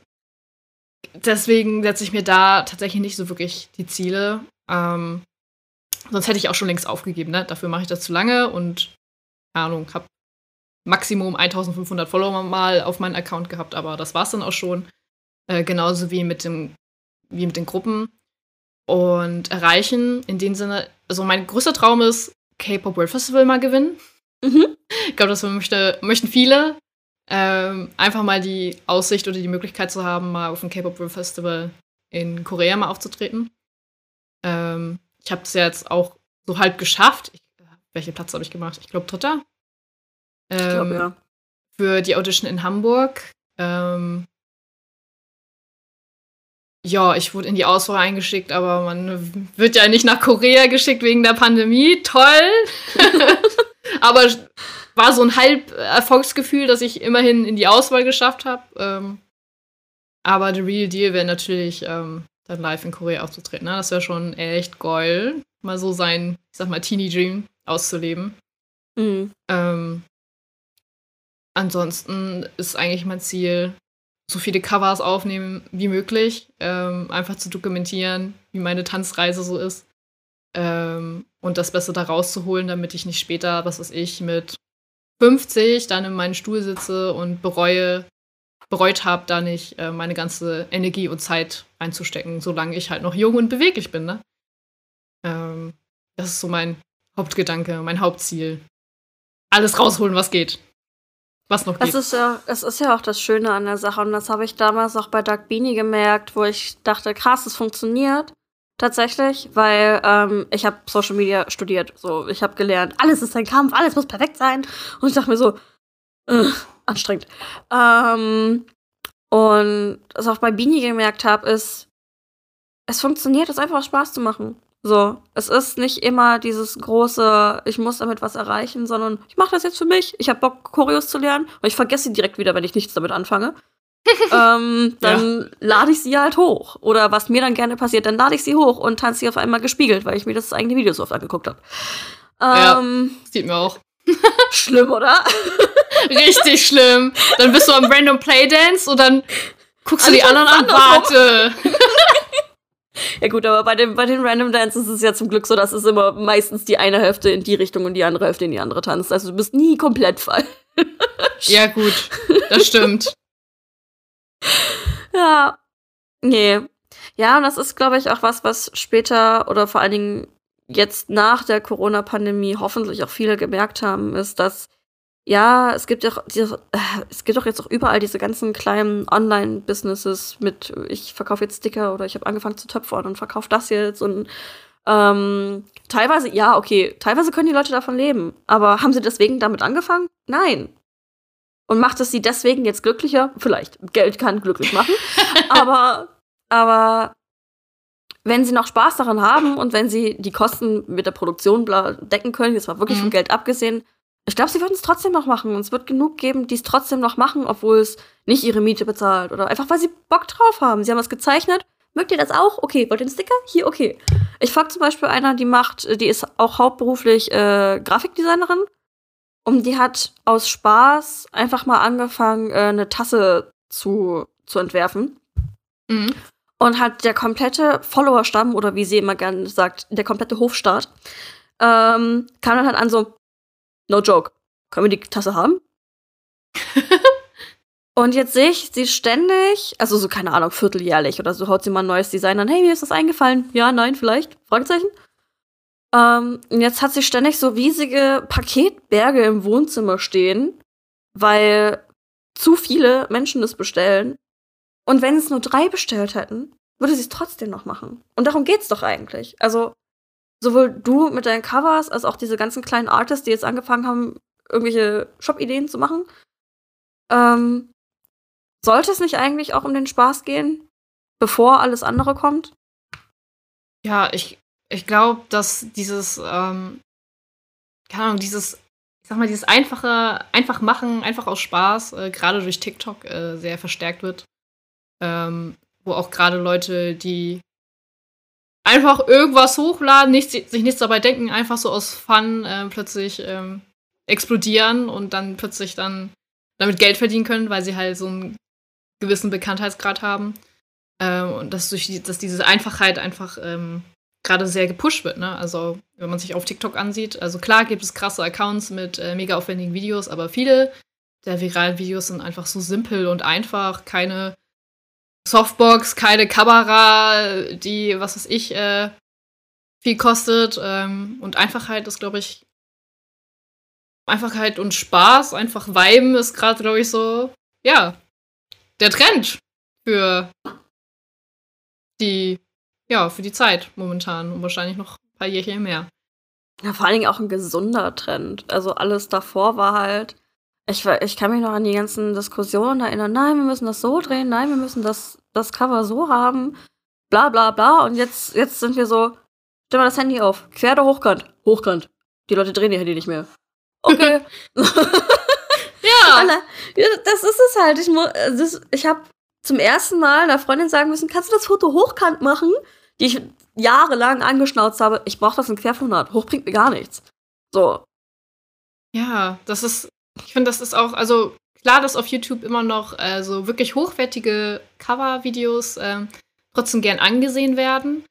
[SPEAKER 2] deswegen setze ich mir da tatsächlich nicht so wirklich die Ziele. Ähm, sonst hätte ich auch schon längst aufgegeben. Ne? Dafür mache ich das zu lange und keine Ahnung, habe Maximum 1500 Follower mal auf meinen Account gehabt, aber das war es dann auch schon. Äh, genauso wie mit, dem, wie mit den Gruppen. Und erreichen in dem Sinne, also mein größter Traum ist, K-Pop World Festival mal gewinnen. Mhm. Ich glaube, das möchte, möchten viele. Ähm, einfach mal die Aussicht oder die Möglichkeit zu haben, mal auf dem K-Pop World Festival in Korea mal aufzutreten. Ähm, ich habe es jetzt auch so halb geschafft. Ich, welchen Platz habe ich gemacht? Ich glaube, dritter. Ähm, ich glaube, ja. Für die Audition in Hamburg. Ähm, ja, ich wurde in die Auswahl eingeschickt, aber man wird ja nicht nach Korea geschickt wegen der Pandemie. Toll! *laughs* aber war so ein halb Erfolgsgefühl, dass ich immerhin in die Auswahl geschafft habe. Ähm, aber the real deal wäre natürlich, ähm, dann live in Korea aufzutreten. Ne? Das wäre schon echt geil, mal so sein, ich sag mal, Teenie Dream auszuleben. Mhm. Ähm, ansonsten ist eigentlich mein Ziel, so viele Covers aufnehmen wie möglich, ähm, einfach zu dokumentieren, wie meine Tanzreise so ist. Ähm, und das Beste da rauszuholen, damit ich nicht später, was weiß ich, mit 50 dann in meinem Stuhl sitze und bereue, bereut habe, da nicht äh, meine ganze Energie und Zeit einzustecken, solange ich halt noch jung und beweglich bin. Ne? Ähm, das ist so mein Hauptgedanke, mein Hauptziel. Alles rausholen, was geht was noch geht.
[SPEAKER 1] Das ist ja, es ist ja auch das Schöne an der Sache und das habe ich damals auch bei Doug Beanie gemerkt, wo ich dachte, krass, es funktioniert tatsächlich, weil ähm, ich habe Social Media studiert, so ich habe gelernt, alles ist ein Kampf, alles muss perfekt sein und ich dachte mir so, äh, anstrengend. Ähm, und was auch bei Beanie gemerkt habe, ist, es funktioniert, es einfach Spaß zu machen. So, es ist nicht immer dieses große, ich muss damit was erreichen, sondern ich mache das jetzt für mich. Ich habe Bock, Choreos zu lernen und ich vergesse sie direkt wieder, wenn ich nichts damit anfange. *laughs* ähm, dann ja. lade ich sie halt hoch. Oder was mir dann gerne passiert, dann lade ich sie hoch und tanze sie auf einmal gespiegelt, weil ich mir das eigene Video so oft angeguckt habe.
[SPEAKER 2] Ähm, ja, sieht mir auch.
[SPEAKER 1] Schlimm, oder?
[SPEAKER 2] Richtig schlimm. Dann bist du am Random Playdance und dann guckst du die anderen an, warte.
[SPEAKER 1] Ja gut, aber bei, dem, bei den Random Dances ist es ja zum Glück so, dass es immer meistens die eine Hälfte in die Richtung und die andere Hälfte in die andere tanzt. Also du bist nie komplett falsch. *laughs*
[SPEAKER 2] ja gut, das stimmt. *laughs*
[SPEAKER 1] ja, nee. Ja, und das ist, glaube ich, auch was, was später oder vor allen Dingen jetzt nach der Corona-Pandemie hoffentlich auch viele gemerkt haben, ist, dass ja, es gibt ja auch, es gibt auch jetzt auch überall diese ganzen kleinen Online-Businesses mit, ich verkaufe jetzt Sticker oder ich habe angefangen zu töpfern und verkaufe das jetzt und ähm, teilweise, ja, okay, teilweise können die Leute davon leben, aber haben sie deswegen damit angefangen? Nein. Und macht es sie deswegen jetzt glücklicher? Vielleicht. Geld kann glücklich machen. *laughs* aber, aber wenn sie noch Spaß daran haben und wenn sie die Kosten mit der Produktion decken können, jetzt mal wirklich mhm. vom Geld abgesehen, ich glaube, sie würden es trotzdem noch machen. Und es wird genug geben, die es trotzdem noch machen, obwohl es nicht ihre Miete bezahlt. Oder einfach, weil sie Bock drauf haben. Sie haben was gezeichnet. Mögt ihr das auch? Okay. Wollt ihr einen Sticker? Hier, okay. Ich folge zum Beispiel einer, die macht, die ist auch hauptberuflich äh, Grafikdesignerin. Und die hat aus Spaß einfach mal angefangen, äh, eine Tasse zu, zu entwerfen. Mhm. Und hat der komplette Followerstamm, oder wie sie immer gerne sagt, der komplette Hofstaat, ähm, kam dann halt an so, No joke. Können wir die Tasse haben? *laughs* und jetzt sehe ich sie ständig, also so, keine Ahnung, vierteljährlich oder so, haut sie mal ein neues Design an. Hey, mir ist das eingefallen. Ja, nein, vielleicht? Fragezeichen. Ähm, und jetzt hat sie ständig so riesige Paketberge im Wohnzimmer stehen, weil zu viele Menschen das bestellen. Und wenn es nur drei bestellt hätten, würde sie es trotzdem noch machen. Und darum geht's doch eigentlich. Also, sowohl du mit deinen Covers als auch diese ganzen kleinen Artists, die jetzt angefangen haben, irgendwelche Shop-Ideen zu machen. Ähm, sollte es nicht eigentlich auch um den Spaß gehen, bevor alles andere kommt?
[SPEAKER 2] Ja, ich, ich glaube, dass dieses, ähm, keine Ahnung, dieses, ich sag mal, dieses einfache, einfach machen, einfach aus Spaß, äh, gerade durch TikTok äh, sehr verstärkt wird. Ähm, wo auch gerade Leute, die einfach irgendwas hochladen, nicht, sich nichts dabei denken, einfach so aus Fun äh, plötzlich ähm, explodieren und dann plötzlich dann damit Geld verdienen können, weil sie halt so einen gewissen Bekanntheitsgrad haben. Ähm, und dass, durch die, dass diese Einfachheit einfach ähm, gerade sehr gepusht wird. Ne? Also, wenn man sich auf TikTok ansieht, also klar gibt es krasse Accounts mit äh, mega aufwendigen Videos, aber viele der viralen Videos sind einfach so simpel und einfach. Keine Softbox, keine Kamera, die, was weiß ich, äh, viel kostet. Ähm, und Einfachheit ist, glaube ich, Einfachheit und Spaß, einfach Viben ist gerade, glaube ich, so, ja, der Trend für die, ja, für die Zeit momentan und wahrscheinlich noch ein paar Jährchen mehr.
[SPEAKER 1] Ja, vor allen Dingen auch ein gesunder Trend. Also alles davor war halt, ich, ich kann mich noch an die ganzen Diskussionen erinnern, nein, wir müssen das so drehen, nein, wir müssen das, das Cover so haben, bla bla bla. Und jetzt, jetzt sind wir so, stell mal das Handy auf, quer oder hochkant? Hochkant. Die Leute drehen ihr Handy nicht mehr. Okay. *laughs* *laughs* ja. das ist es halt. Ich, das, ich habe zum ersten Mal einer Freundin sagen müssen, kannst du das Foto hochkant machen? Die ich jahrelang angeschnauzt habe. Ich brauche das in Querformat. Hoch bringt mir gar nichts. So.
[SPEAKER 2] Ja, das ist, ich finde, das ist auch, also klar, dass auf YouTube immer noch äh, so wirklich hochwertige Cover-Videos äh, trotzdem gern angesehen werden.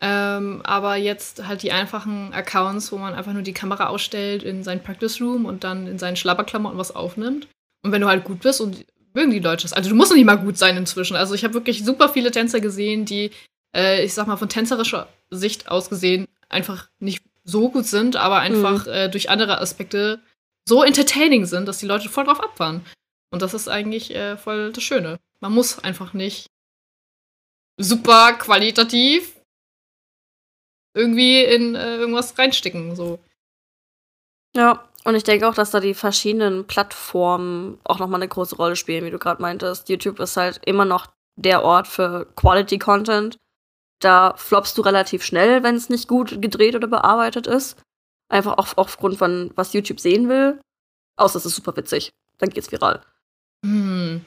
[SPEAKER 2] Ähm, aber jetzt halt die einfachen Accounts, wo man einfach nur die Kamera ausstellt in seinen Practice Room und dann in seinen Schlabberklamotten was aufnimmt. Und wenn du halt gut bist und mögen die Leute das. Also du musst nicht mal gut sein inzwischen. Also ich habe wirklich super viele Tänzer gesehen, die, äh, ich sag mal, von tänzerischer Sicht aus gesehen einfach nicht so gut sind, aber einfach mhm. äh, durch andere Aspekte so entertaining sind, dass die Leute voll drauf abfahren. Und das ist eigentlich äh, voll das Schöne. Man muss einfach nicht super qualitativ irgendwie in äh, irgendwas reinstecken. So.
[SPEAKER 1] Ja, und ich denke auch, dass da die verschiedenen Plattformen auch nochmal eine große Rolle spielen, wie du gerade meintest. YouTube ist halt immer noch der Ort für Quality Content. Da floppst du relativ schnell, wenn es nicht gut gedreht oder bearbeitet ist. Einfach auch aufgrund von, was YouTube sehen will. Außer es ist super witzig. Dann geht's viral.
[SPEAKER 2] Hm.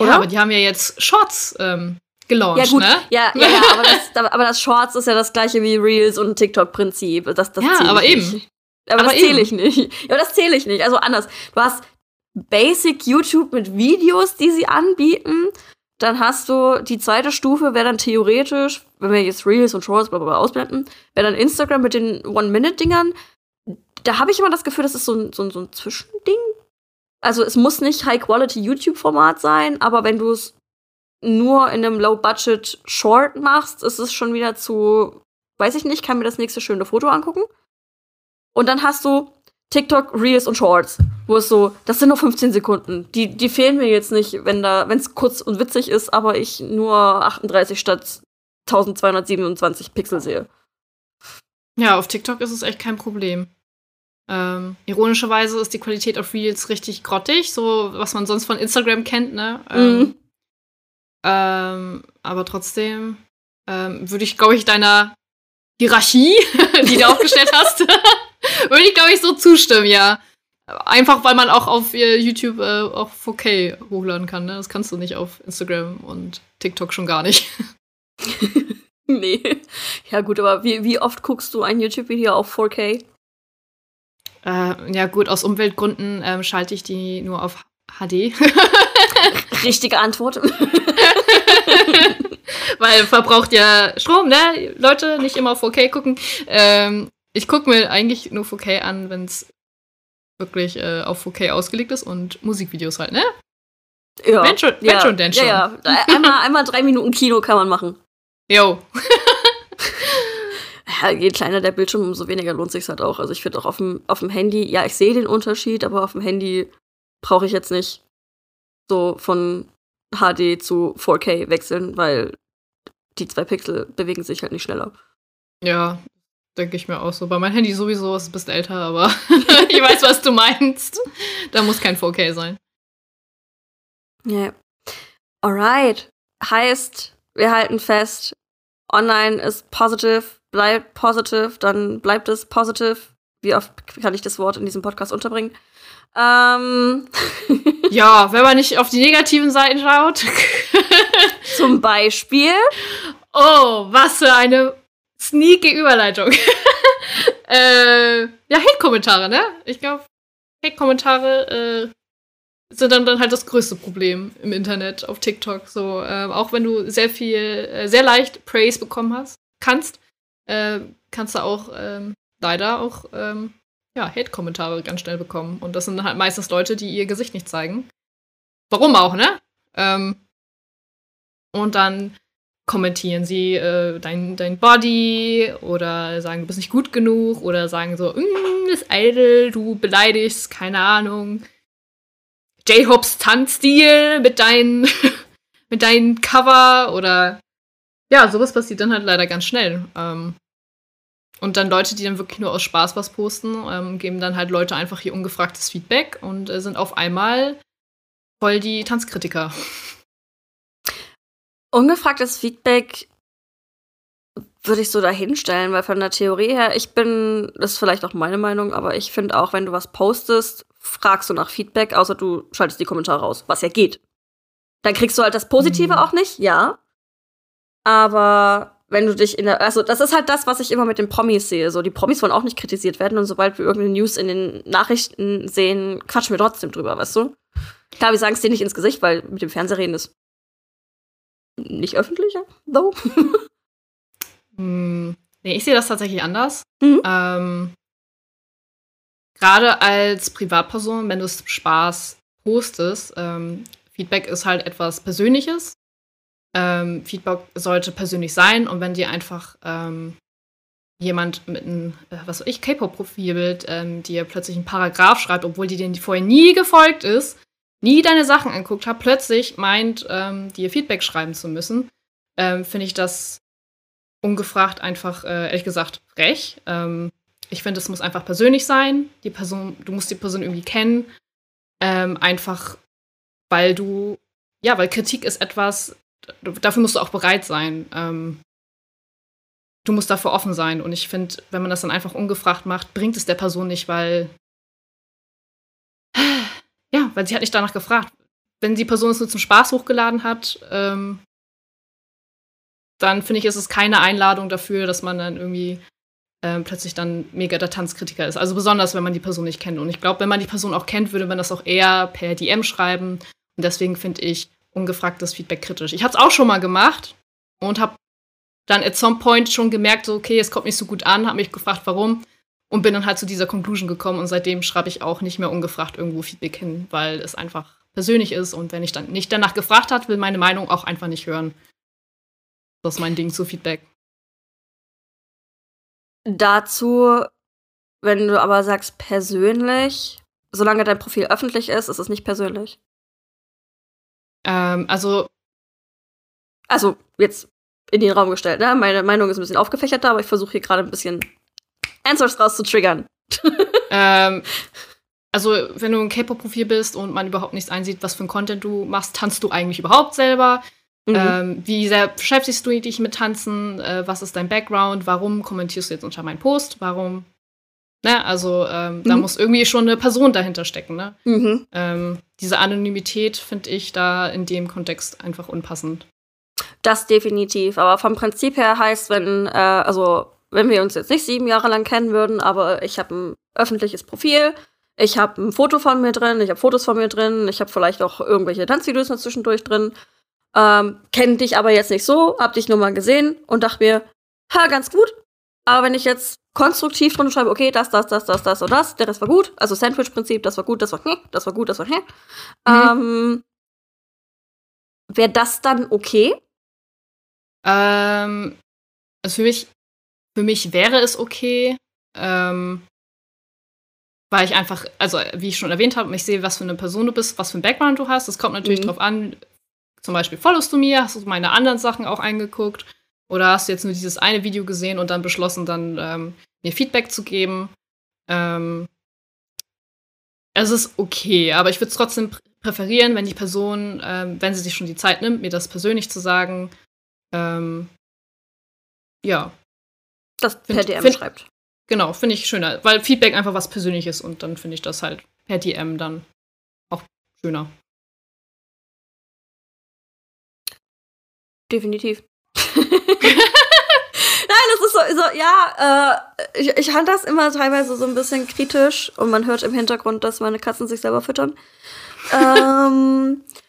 [SPEAKER 2] Ja, aber die haben ja jetzt Shorts ähm, gelauncht, ja, gut. ne?
[SPEAKER 1] Ja, *laughs* ja, ja aber, das, aber das Shorts ist ja das gleiche wie Reels und TikTok-Prinzip. Das, das
[SPEAKER 2] ja, aber eben.
[SPEAKER 1] Nicht. Aber, aber das zähle ich nicht. Ja, aber das zähle ich nicht. Also anders. Du hast Basic YouTube mit Videos, die sie anbieten. Dann hast du die zweite Stufe, wäre dann theoretisch, wenn wir jetzt Reels und Shorts bla, bla, bla ausblenden, wäre dann Instagram mit den One-Minute-Dingern. Da habe ich immer das Gefühl, das ist so ein, so ein, so ein Zwischending. Also es muss nicht High-Quality-YouTube-Format sein, aber wenn du es nur in einem Low-Budget-Short machst, ist es schon wieder zu, weiß ich nicht, kann mir das nächste schöne Foto angucken. Und dann hast du TikTok, Reels und Shorts, wo es so, das sind nur 15 Sekunden. Die, die fehlen mir jetzt nicht, wenn da, wenn es kurz und witzig ist, aber ich nur 38 statt 1227 Pixel sehe.
[SPEAKER 2] Ja, auf TikTok ist es echt kein Problem. Ähm, ironischerweise ist die Qualität auf Reels richtig grottig, so was man sonst von Instagram kennt, ne? Ähm, mhm. Ähm, aber trotzdem ähm, würde ich, glaube ich, deiner Hierarchie, *laughs* die du aufgestellt hast, *laughs* würde ich, glaube ich, so zustimmen, ja. Einfach, weil man auch auf äh, YouTube äh, auch 4K hochladen kann. Ne? Das kannst du nicht auf Instagram und TikTok schon gar nicht. *laughs*
[SPEAKER 1] nee. Ja, gut, aber wie, wie oft guckst du ein YouTube-Video auf 4K?
[SPEAKER 2] Äh, ja, gut, aus Umweltgründen ähm, schalte ich die nur auf HD. *laughs*
[SPEAKER 1] Richtige Antwort. *laughs*
[SPEAKER 2] Weil verbraucht ja Strom, ne? Leute, nicht immer auf 4K gucken. Ähm, ich gucke mir eigentlich nur 4K an, wenn es wirklich äh, auf 4K ausgelegt ist und Musikvideos halt, ne?
[SPEAKER 1] Ja.
[SPEAKER 2] Wenn schon, wenn ja. schon, denn schon.
[SPEAKER 1] Ja, ja. Einmal, einmal drei Minuten Kino kann man machen.
[SPEAKER 2] Jo.
[SPEAKER 1] Ja, je kleiner der Bildschirm, umso weniger lohnt sich halt auch. Also ich finde auch auf dem, auf dem Handy, ja, ich sehe den Unterschied, aber auf dem Handy brauche ich jetzt nicht so von HD zu 4K wechseln, weil die zwei Pixel bewegen sich halt nicht schneller.
[SPEAKER 2] Ja, denke ich mir auch so. Bei meinem Handy sowieso ist es ein bisschen älter, aber *laughs* ich weiß, was du meinst. Da muss kein 4K sein.
[SPEAKER 1] Ja. Yeah. Alright. Heißt, wir halten fest, online ist positive, bleibt positive, dann bleibt es positive. Wie oft kann ich das Wort in diesem Podcast unterbringen? Ähm. *laughs*
[SPEAKER 2] ja, wenn man nicht auf die negativen Seiten schaut. *laughs*
[SPEAKER 1] Zum Beispiel.
[SPEAKER 2] Oh, was für eine sneaky Überleitung. *laughs* äh, ja, Hate-Kommentare, ne? Ich glaube, Hate-Kommentare, äh, sind dann, dann halt das größte Problem im Internet, auf TikTok. So, äh, auch wenn du sehr viel, äh, sehr leicht Praise bekommen hast, kannst, äh, kannst du auch ähm, leider auch ähm, ja, Hate-Kommentare ganz schnell bekommen. Und das sind halt meistens Leute, die ihr Gesicht nicht zeigen. Warum auch, ne? Ähm, und dann kommentieren sie äh, dein, dein Body oder sagen, du bist nicht gut genug oder sagen so, mm, das Idol, du beleidigst, keine Ahnung. J-Hopes Tanzstil mit deinen, *laughs* mit deinen Cover oder ja, sowas passiert dann halt leider ganz schnell. Ähm, und dann Leute, die dann wirklich nur aus Spaß was posten, ähm, geben dann halt Leute einfach hier ungefragtes Feedback und äh, sind auf einmal voll die Tanzkritiker.
[SPEAKER 1] Ungefragtes Feedback würde ich so dahinstellen, weil von der Theorie her, ich bin, das ist vielleicht auch meine Meinung, aber ich finde auch, wenn du was postest, fragst du nach Feedback, außer du schaltest die Kommentare raus, was ja geht. Dann kriegst du halt das Positive mhm. auch nicht, ja. Aber wenn du dich in der, also das ist halt das, was ich immer mit den Promis sehe. So, die Promis wollen auch nicht kritisiert werden und sobald wir irgendeine News in den Nachrichten sehen, quatschen wir trotzdem drüber, weißt du? Klar, wir sagen es dir nicht ins Gesicht, weil mit dem Fernsehreden ist nicht öffentlicher, though. *laughs*
[SPEAKER 2] hm, nee, ich sehe das tatsächlich anders. Mhm. Ähm, Gerade als Privatperson, wenn du es Spaß postest, ähm, Feedback ist halt etwas Persönliches. Ähm, Feedback sollte persönlich sein und wenn dir einfach ähm, jemand mit einem, äh, was weiß ich, K-Pop-Profilbild ähm, dir plötzlich einen Paragraph schreibt, obwohl die dir vorher nie gefolgt ist, nie deine Sachen anguckt hat, plötzlich meint, ähm, dir Feedback schreiben zu müssen, ähm, finde ich das ungefragt einfach, äh, ehrlich gesagt, frech. Ähm, ich finde, es muss einfach persönlich sein. Die Person, du musst die Person irgendwie kennen. Ähm, einfach, weil du, ja, weil Kritik ist etwas, dafür musst du auch bereit sein. Ähm, du musst dafür offen sein. Und ich finde, wenn man das dann einfach ungefragt macht, bringt es der Person nicht, weil ja, weil sie hat nicht danach gefragt. Wenn die Person es nur zum Spaß hochgeladen hat, ähm, dann finde ich, ist es keine Einladung dafür, dass man dann irgendwie ähm, plötzlich dann mega der Tanzkritiker ist. Also besonders, wenn man die Person nicht kennt. Und ich glaube, wenn man die Person auch kennt, würde man das auch eher per DM schreiben. Und deswegen finde ich ungefragtes Feedback kritisch. Ich habe es auch schon mal gemacht und habe dann at some point schon gemerkt, so, okay, es kommt nicht so gut an, habe mich gefragt, warum. Und bin dann halt zu dieser Conclusion gekommen und seitdem schreibe ich auch nicht mehr ungefragt irgendwo Feedback hin, weil es einfach persönlich ist und wenn ich dann nicht danach gefragt hat, will meine Meinung auch einfach nicht hören. Das ist mein Ding zu Feedback.
[SPEAKER 1] Dazu, wenn du aber sagst persönlich, solange dein Profil öffentlich ist, ist es nicht persönlich.
[SPEAKER 2] Ähm, also.
[SPEAKER 1] Also, jetzt in den Raum gestellt, ne? Meine Meinung ist ein bisschen aufgefächerter, aber ich versuche hier gerade ein bisschen Answers rauszutriggern. *laughs*
[SPEAKER 2] ähm, also, wenn du ein K-Pop-Profil bist und man überhaupt nichts einsieht, was für ein Content du machst, tanzt du eigentlich überhaupt selber? Mhm. Ähm, wie sehr beschäftigst du dich mit Tanzen? Äh, was ist dein Background? Warum kommentierst du jetzt unter meinen Post? Warum? Ne, also ähm, mhm. da muss irgendwie schon eine Person dahinter stecken. Ne? Mhm. Ähm, diese Anonymität finde ich da in dem Kontext einfach unpassend.
[SPEAKER 1] Das definitiv. Aber vom Prinzip her heißt, wenn, äh, also wenn wir uns jetzt nicht sieben Jahre lang kennen würden, aber ich habe ein öffentliches Profil, ich habe ein Foto von mir drin, ich habe Fotos von mir drin, ich habe vielleicht auch irgendwelche Tanzvideos noch zwischendurch drin, ähm, kenne dich aber jetzt nicht so, hab dich nur mal gesehen und dachte mir, ha, ganz gut. Aber wenn ich jetzt konstruktiv drunter schreibe, okay, das, das, das, das, das und das, der Rest war gut, also Sandwich-Prinzip, das war gut, das war hm, das war gut, das war hm, mhm. ähm, wäre das dann okay?
[SPEAKER 2] Ähm, also für mich für mich wäre es okay, ähm, weil ich einfach, also wie ich schon erwähnt habe, ich sehe, was für eine Person du bist, was für ein Background du hast. Es kommt natürlich mhm. drauf an, zum Beispiel followst du mir, hast du meine anderen Sachen auch eingeguckt oder hast du jetzt nur dieses eine Video gesehen und dann beschlossen, dann ähm, mir Feedback zu geben. Ähm, es ist okay, aber ich würde es trotzdem präferieren, wenn die Person, ähm, wenn sie sich schon die Zeit nimmt, mir das persönlich zu sagen, ähm, ja,
[SPEAKER 1] das per DM find, schreibt.
[SPEAKER 2] Genau, finde ich schöner, weil Feedback einfach was Persönliches und dann finde ich das halt per DM dann auch schöner.
[SPEAKER 1] Definitiv. *laughs* Nein, das ist so, so ja, äh, ich, ich fand das immer teilweise so ein bisschen kritisch und man hört im Hintergrund, dass meine Katzen sich selber füttern. ähm, *laughs*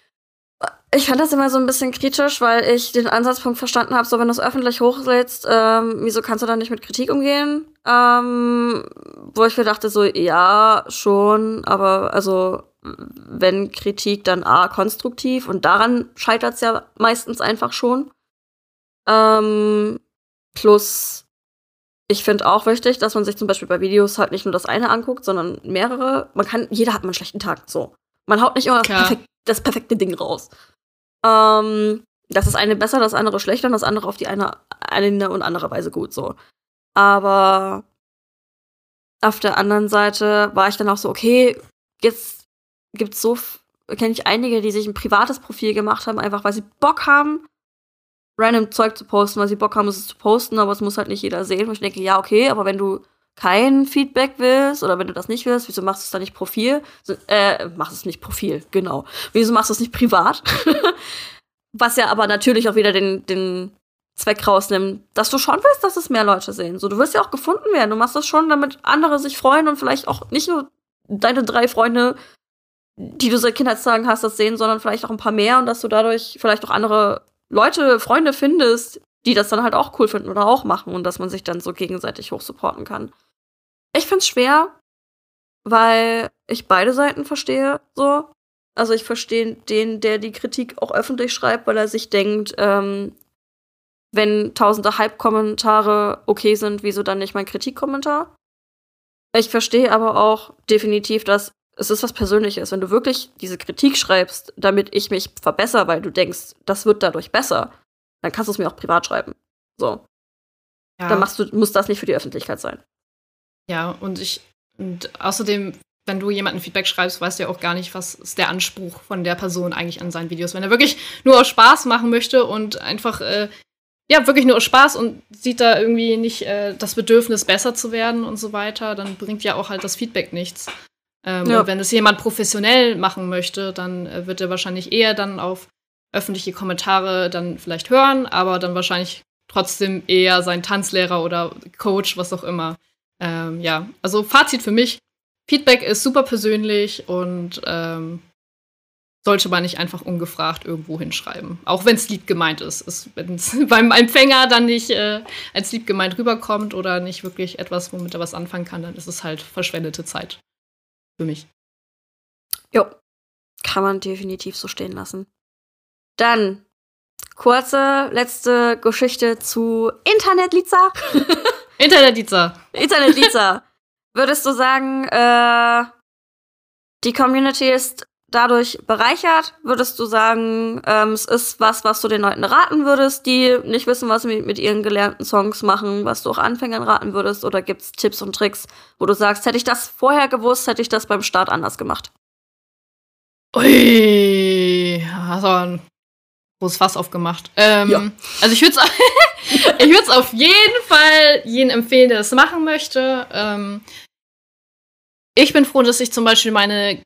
[SPEAKER 1] ich fand das immer so ein bisschen kritisch, weil ich den Ansatzpunkt verstanden habe, so wenn du es öffentlich hochlädst, ähm, wieso kannst du da nicht mit Kritik umgehen? Ähm, wo ich mir dachte, so, ja, schon, aber also wenn Kritik dann A, konstruktiv und daran scheitert es ja meistens einfach schon. Ähm, plus, ich finde auch wichtig, dass man sich zum Beispiel bei Videos halt nicht nur das eine anguckt, sondern mehrere. Man kann, jeder hat mal einen schlechten Tag, so. Man haut nicht immer das, perfek das perfekte Ding raus. Ähm, das ist eine besser, das andere schlechter und das andere auf die eine, eine und andere Weise gut, so. Aber auf der anderen Seite war ich dann auch so, okay, jetzt gibt's so, kenne ich einige, die sich ein privates Profil gemacht haben, einfach weil sie Bock haben, random Zeug zu posten, weil sie Bock haben, es zu posten, aber es muss halt nicht jeder sehen. Und ich denke, ja, okay, aber wenn du kein Feedback willst oder wenn du das nicht willst, wieso machst du es dann nicht Profil? Äh, machst es nicht Profil, genau. Wieso machst du es nicht privat? *laughs* Was ja aber natürlich auch wieder den, den Zweck rausnimmt, dass du schon willst, dass es mehr Leute sehen. So, du wirst ja auch gefunden werden. Du machst das schon, damit andere sich freuen und vielleicht auch nicht nur deine drei Freunde, die du seit Kindheitstagen hast, das sehen, sondern vielleicht auch ein paar mehr und dass du dadurch vielleicht auch andere Leute, Freunde findest, die das dann halt auch cool finden oder auch machen und dass man sich dann so gegenseitig hochsupporten kann. Ich find's schwer, weil ich beide Seiten verstehe, so. Also ich verstehe den, der die Kritik auch öffentlich schreibt, weil er sich denkt, ähm, wenn tausende Hype-Kommentare okay sind, wieso dann nicht mein Kritikkommentar? Ich verstehe aber auch definitiv, dass es ist was Persönliches. Wenn du wirklich diese Kritik schreibst, damit ich mich verbessere, weil du denkst, das wird dadurch besser, dann kannst du es mir auch privat schreiben. So. Ja. Dann machst du, muss das nicht für die Öffentlichkeit sein.
[SPEAKER 2] Ja, und ich, und außerdem, wenn du jemanden Feedback schreibst, weißt du ja auch gar nicht, was ist der Anspruch von der Person eigentlich an seinen Videos. Wenn er wirklich nur aus Spaß machen möchte und einfach, äh, ja, wirklich nur aus Spaß und sieht da irgendwie nicht äh, das Bedürfnis, besser zu werden und so weiter, dann bringt ja auch halt das Feedback nichts. Ähm, ja. Und wenn es jemand professionell machen möchte, dann äh, wird er wahrscheinlich eher dann auf öffentliche Kommentare dann vielleicht hören, aber dann wahrscheinlich trotzdem eher sein Tanzlehrer oder Coach, was auch immer. Ähm, ja, also Fazit für mich: Feedback ist super persönlich und ähm, sollte man nicht einfach ungefragt irgendwo hinschreiben. Auch wenn es lieb gemeint ist. Wenn es *laughs* beim Empfänger dann nicht äh, als lieb gemeint rüberkommt oder nicht wirklich etwas, womit er was anfangen kann, dann ist es halt verschwendete Zeit für mich.
[SPEAKER 1] Jo, kann man definitiv so stehen lassen. Dann kurze letzte Geschichte zu Internet-Liza. *laughs*
[SPEAKER 2] Internet-Liza.
[SPEAKER 1] Internet-Liza. *laughs* Würdest du sagen, äh, die Community ist dadurch bereichert? Würdest du sagen, ähm, es ist was, was du den Leuten raten würdest, die nicht wissen, was sie mit ihren gelernten Songs machen, was du auch Anfängern raten würdest? Oder gibt es Tipps und Tricks, wo du sagst, hätte ich das vorher gewusst, hätte ich das beim Start anders gemacht?
[SPEAKER 2] Ui, hast aber ein großes Fass aufgemacht. Ähm, ja. Also ich würde es *laughs* ich würde auf jeden Fall jeden empfehlen, der das machen möchte. Ähm, ich bin froh, dass ich zum Beispiel meine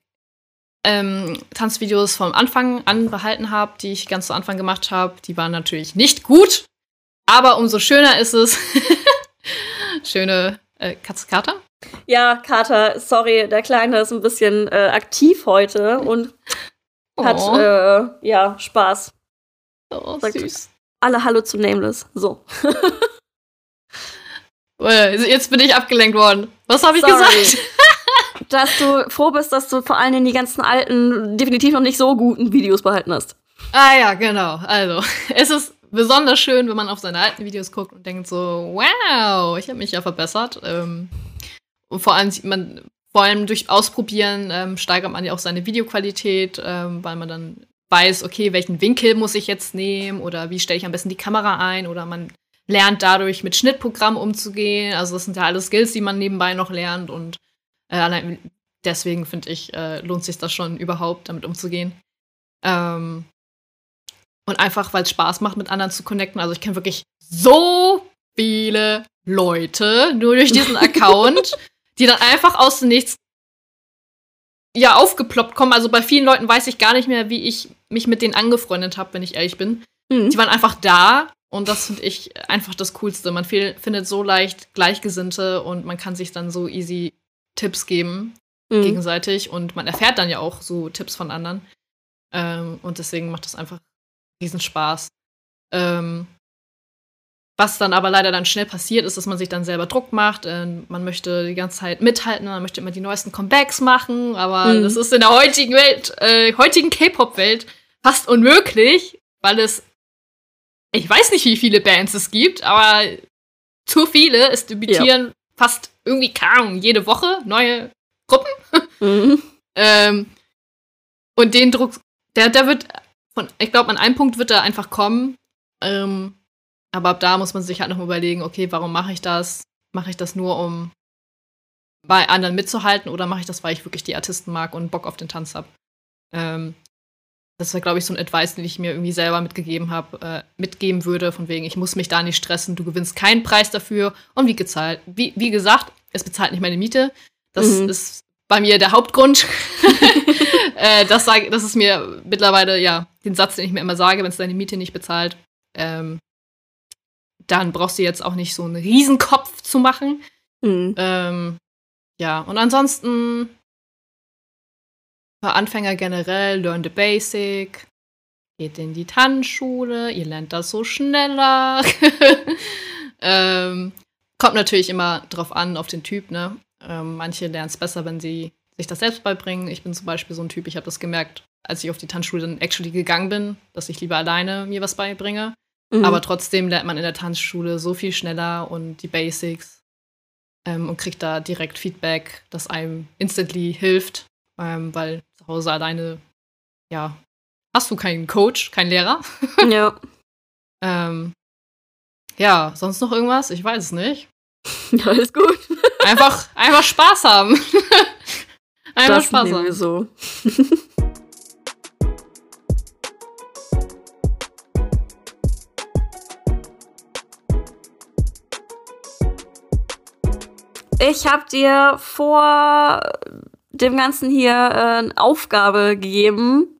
[SPEAKER 2] ähm, Tanzvideos vom Anfang an behalten habe, die ich ganz zu Anfang gemacht habe. Die waren natürlich nicht gut, aber umso schöner ist es. *laughs* Schöne äh, Katze Kater?
[SPEAKER 1] Ja, Kater, sorry, der Kleine ist ein bisschen äh, aktiv heute und oh. hat äh, ja Spaß.
[SPEAKER 2] Oh, Sagt süß.
[SPEAKER 1] Alle Hallo zu Nameless. So. *laughs*
[SPEAKER 2] Äh, jetzt bin ich abgelenkt worden. Was habe ich sorry. gesagt?
[SPEAKER 1] Dass du froh bist, dass du vor allen Dingen die ganzen alten, definitiv noch nicht so guten Videos behalten hast.
[SPEAKER 2] Ah ja, genau. Also, *laughs* es ist besonders schön, wenn man auf seine alten Videos guckt und denkt so, wow, ich habe mich ja verbessert. Ähm, und vor allem, man, vor allem durch Ausprobieren ähm, steigert man ja auch seine Videoqualität, ähm, weil man dann weiß, okay, welchen Winkel muss ich jetzt nehmen oder wie stelle ich am besten die Kamera ein oder man lernt dadurch mit Schnittprogrammen umzugehen. Also das sind ja alles Skills, die man nebenbei noch lernt und äh, allein deswegen finde ich, äh, lohnt sich das schon überhaupt, damit umzugehen. Ähm, und einfach, weil es Spaß macht, mit anderen zu connecten. Also ich kenne wirklich so viele Leute nur durch diesen *laughs* Account, die dann einfach aus dem Nichts ja aufgeploppt kommen. Also bei vielen Leuten weiß ich gar nicht mehr, wie ich mich mit denen angefreundet habe, wenn ich ehrlich bin. Mhm. Die waren einfach da und das finde ich einfach das Coolste. Man findet so leicht Gleichgesinnte und man kann sich dann so easy Tipps geben. mhm. gegenseitig und man erfährt dann ja auch so Tipps von anderen. Ähm, und deswegen macht das einfach diesen Spaß. Ähm, was dann aber leider dann schnell passiert, ist, dass man sich dann selber Druck macht. Äh, man möchte die ganze Zeit mithalten, man möchte immer die neuesten Comebacks machen, aber mhm. das ist in der heutigen Welt, äh, heutigen K-Pop-Welt fast unmöglich, weil es, ich weiß nicht, wie viele Bands es gibt, aber zu viele. Es debütieren ja. Fast irgendwie kaum jede Woche neue Gruppen. *laughs* Mhm. ähm, und den Druck, der, der wird von, ich glaube, an einem Punkt wird er einfach kommen. Ähm, aber ab da muss man sich halt noch überlegen, okay, warum mache ich das? Mache ich das nur, um bei anderen mitzuhalten oder mache ich das, weil ich wirklich die Artisten mag und Bock auf den Tanz habe? Ähm, das war, glaube ich, so ein Advice, den ich mir irgendwie selber mitgegeben habe, äh, mitgeben würde, von wegen, ich muss mich da nicht stressen, du gewinnst keinen Preis dafür. Und wie gezahlt, wie, wie gesagt, es bezahlt nicht meine Miete. Das mhm. ist bei mir der Hauptgrund. *laughs* äh, das, sag, das ist mir mittlerweile, ja, den Satz, den ich mir immer sage, wenn es deine Miete nicht bezahlt, ähm, dann brauchst du jetzt auch nicht so einen Riesenkopf zu machen. Mhm. Ähm, ja, und ansonsten für Anfänger generell, learn the basic, geht in die Tanzschule, ihr lernt das so schneller. *laughs* ähm, kommt natürlich immer drauf an, auf den Typ, ne? Ähm, manche lernen es besser, wenn sie sich das selbst beibringen. Ich bin zum Beispiel so ein Typ, ich habe das gemerkt, als ich auf die Tanzschule dann actually gegangen bin, dass ich lieber alleine mir was beibringe. Mhm. Aber trotzdem lernt man in der Tanzschule so viel schneller und die Basics ähm, und kriegt da direkt Feedback, das einem instantly hilft, ähm, weil Hause alleine, ja, hast du keinen Coach, keinen Lehrer. *laughs*
[SPEAKER 1] Ja.
[SPEAKER 2] ähm, ja, sonst noch irgendwas? Ich weiß es nicht. *laughs*
[SPEAKER 1] Alles gut. *laughs*
[SPEAKER 2] Einfach, einfach Spaß haben. einfach
[SPEAKER 1] das
[SPEAKER 2] Spaß
[SPEAKER 1] haben. Wir so. Ich habe dir vor dem Ganzen hier äh, eine Aufgabe gegeben,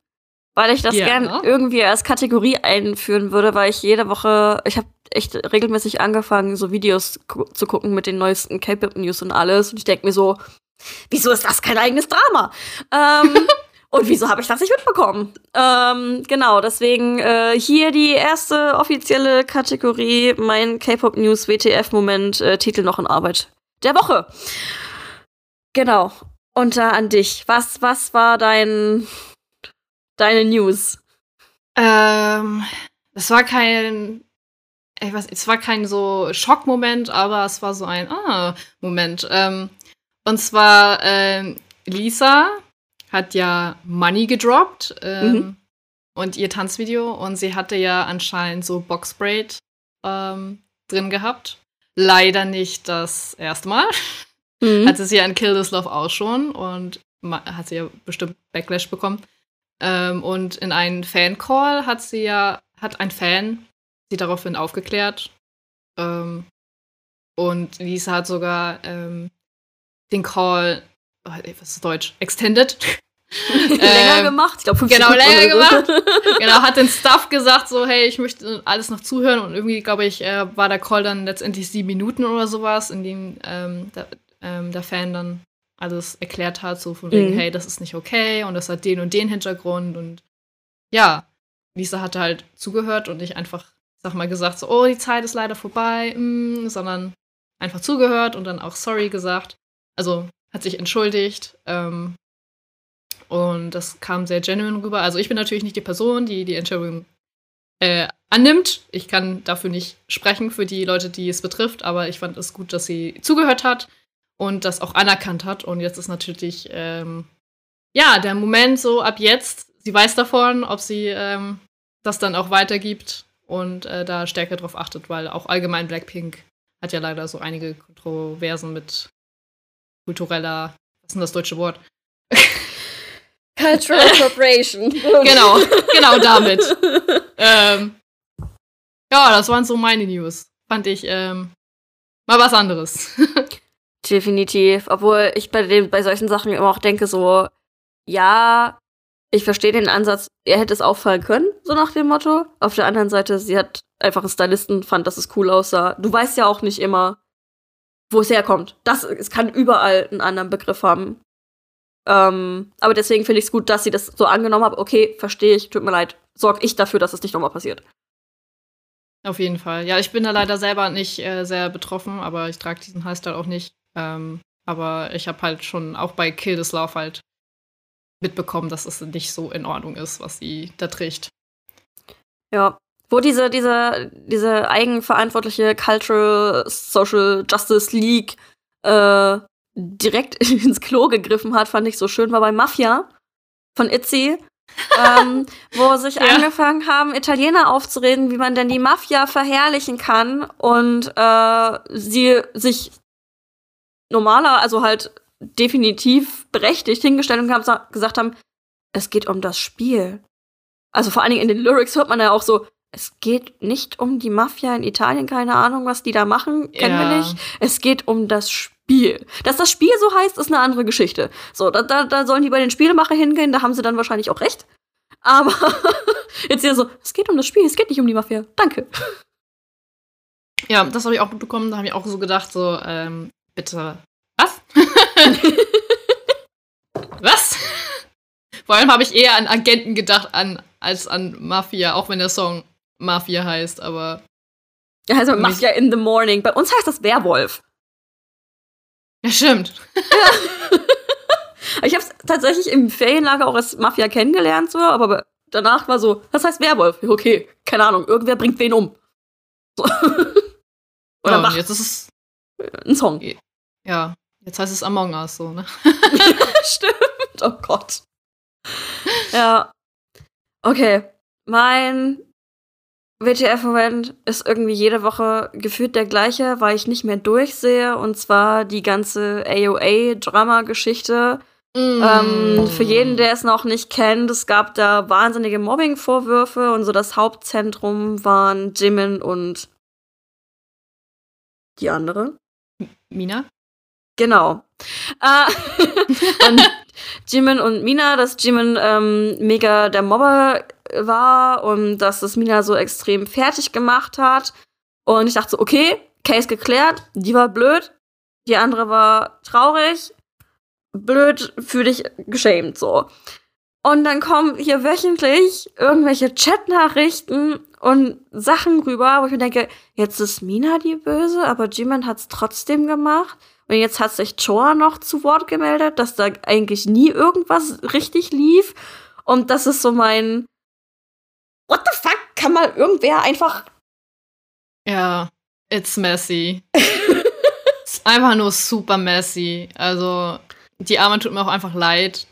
[SPEAKER 1] weil ich das ja. gern irgendwie als Kategorie einführen würde, weil ich jede Woche, ich habe echt regelmäßig angefangen, so Videos zu gucken mit den neuesten K-Pop-News und alles. Und ich denke mir so, wieso ist das kein eigenes Drama? Ähm, *laughs* und wieso habe ich das nicht mitbekommen? Ähm, genau, deswegen äh, hier die erste offizielle Kategorie, mein K-Pop-News WTF-Moment, äh, Titel noch in Arbeit der Woche. Genau. Und da an dich. Was, was war dein, deine News?
[SPEAKER 2] Ähm, es war kein, ich weiß, es war kein so Schockmoment, aber es war so ein ah Moment. Ähm, und zwar ähm, Lisa hat ja Money gedroppt ähm, mhm. und ihr Tanzvideo und sie hatte ja anscheinend so Boxbraid ähm, drin gehabt leider nicht das erste Mal. *laughs* Mhm. Hatte sie ja in Kill This Love auch schon und hat sie ja bestimmt Backlash bekommen. Ähm, und in einem Fan-Call hat sie ja, hat ein Fan sie daraufhin aufgeklärt. Ähm, und Lisa hat sogar ähm, den Call, oh, was ist Deutsch? Extended. *laughs*
[SPEAKER 1] länger ähm, gemacht, ich glaube
[SPEAKER 2] Genau, länger gemacht. *laughs* genau, hat den Stuff gesagt, so, hey, ich möchte alles noch zuhören und irgendwie, glaube ich, äh, war der Call dann letztendlich sieben Minuten oder sowas, in dem ähm, ähm, der, Fan dann alles erklärt hat, so von wegen, mhm. hey, das ist nicht okay und das hat den und den Hintergrund und ja, Lisa hatte halt zugehört und nicht einfach, sag mal, gesagt, so, oh, die Zeit ist leider vorbei, mm, sondern einfach zugehört und dann auch sorry gesagt. Also hat sich entschuldigt. Ähm, und das kam sehr genuine rüber. Also ich bin natürlich nicht die Person, die die Entschuldigung äh, annimmt. Ich kann dafür nicht sprechen für die Leute, die es betrifft, aber ich fand es gut, dass sie zugehört hat und das auch anerkannt hat. Und jetzt ist natürlich, ähm, ja, der Moment so ab jetzt, sie weiß davon, ob sie ähm, das dann auch weitergibt und äh, da stärker drauf achtet, weil auch allgemein Blackpink hat ja leider so einige Kontroversen mit kultureller, was ist denn das deutsche Wort? *laughs*
[SPEAKER 1] Cultural Appropriation. *laughs*
[SPEAKER 2] genau, genau damit. ähm, ja, das waren so meine News. Fand ich ähm, mal was anderes. *laughs*
[SPEAKER 1] Definitiv. Obwohl ich bei, den, bei solchen Sachen immer auch denke, so, ja, ich verstehe den Ansatz, er hätte es auffallen können, so nach dem Motto. Auf der anderen Seite, sie hat einfach einen Stylisten, fand, dass es cool aussah. Du weißt ja auch nicht immer, wo es herkommt. Das, es kann überall einen anderen Begriff haben. Ähm, aber deswegen finde ich es gut, dass sie das so angenommen haben. Okay, verstehe ich, tut mir leid. Sorg ich dafür, dass es nicht nochmal passiert.
[SPEAKER 2] Auf jeden Fall. Ja, ich bin da leider selber nicht äh, sehr betroffen, aber ich trage diesen Highstyle auch nicht. Ähm, aber ich habe halt schon auch bei Kill This Love halt mitbekommen, dass es nicht so in Ordnung ist, was sie da trägt.
[SPEAKER 1] Ja. Wo diese, diese, diese eigenverantwortliche Cultural Social Justice League äh, direkt *laughs* ins Klo gegriffen hat, fand ich so schön, war bei Mafia von Itzy. *laughs* ähm, wo sich ja. angefangen haben, Italiener aufzureden, wie man denn die Mafia verherrlichen kann und äh, sie sich normaler, also halt definitiv berechtigt hingestellt und haben, gesagt haben, es geht um das Spiel. Also vor allen Dingen in den Lyrics hört man ja auch so, es geht nicht um die Mafia in Italien, keine Ahnung, was die da machen, kennen ja. wir nicht. Es geht um das Spiel. Dass das Spiel so heißt, ist eine andere Geschichte. So, da, da, da sollen die bei den Spielemacher hingehen, da haben sie dann wahrscheinlich auch recht. Aber *laughs* jetzt hier so, es geht um das Spiel, es geht nicht um die Mafia. Danke.
[SPEAKER 2] Ja, das habe ich auch mitbekommen. Da habe ich auch so gedacht, so, ähm, bitte, was? *laughs* was? Vor allem habe ich eher an Agenten gedacht an, als an Mafia, auch wenn der Song Mafia heißt, aber.
[SPEAKER 1] Ja, also Mafia in the Morning. Bei uns heißt das Werwolf.
[SPEAKER 2] Ja, stimmt.
[SPEAKER 1] Ja. *laughs* ich habe es tatsächlich im Ferienlager auch als Mafia kennengelernt, so, aber danach war so, was heißt Werwolf? Okay, keine Ahnung, irgendwer bringt wen um. So. *laughs*
[SPEAKER 2] Oder ja, macht jetzt ist es
[SPEAKER 1] ein Song.
[SPEAKER 2] Ja, jetzt heißt es Among Us, so, ne? *laughs*
[SPEAKER 1] stimmt. Oh Gott. Ja. Okay. Mein WTF-Moment ist irgendwie jede Woche gefühlt der gleiche, weil ich nicht mehr durchsehe. Und zwar die ganze AOA-Drama-Geschichte. Mm. Ähm, für jeden, der es noch nicht kennt, es gab da wahnsinnige Mobbing-Vorwürfe und so das Hauptzentrum waren Jimin und die andere.
[SPEAKER 2] Mina?
[SPEAKER 1] Genau. Äh, *laughs* und Jimin und Mina, dass Jimin ähm, mega der Mobber war und dass das Mina so extrem fertig gemacht hat. Und ich dachte so, okay, Case geklärt, die war blöd, die andere war traurig, blöd für dich geschämt, so. Und dann kommen hier wöchentlich irgendwelche Chatnachrichten und Sachen rüber, wo ich mir denke, jetzt ist Mina die Böse, aber Jimin hat's trotzdem gemacht. Und jetzt hat sich Choa noch zu Wort gemeldet, dass da eigentlich nie irgendwas richtig lief. Und das ist so mein, what the fuck, kann mal irgendwer einfach.
[SPEAKER 2] Ja, it's messy. *laughs* ist einfach nur super messy. Also, die Arme tut mir auch einfach leid.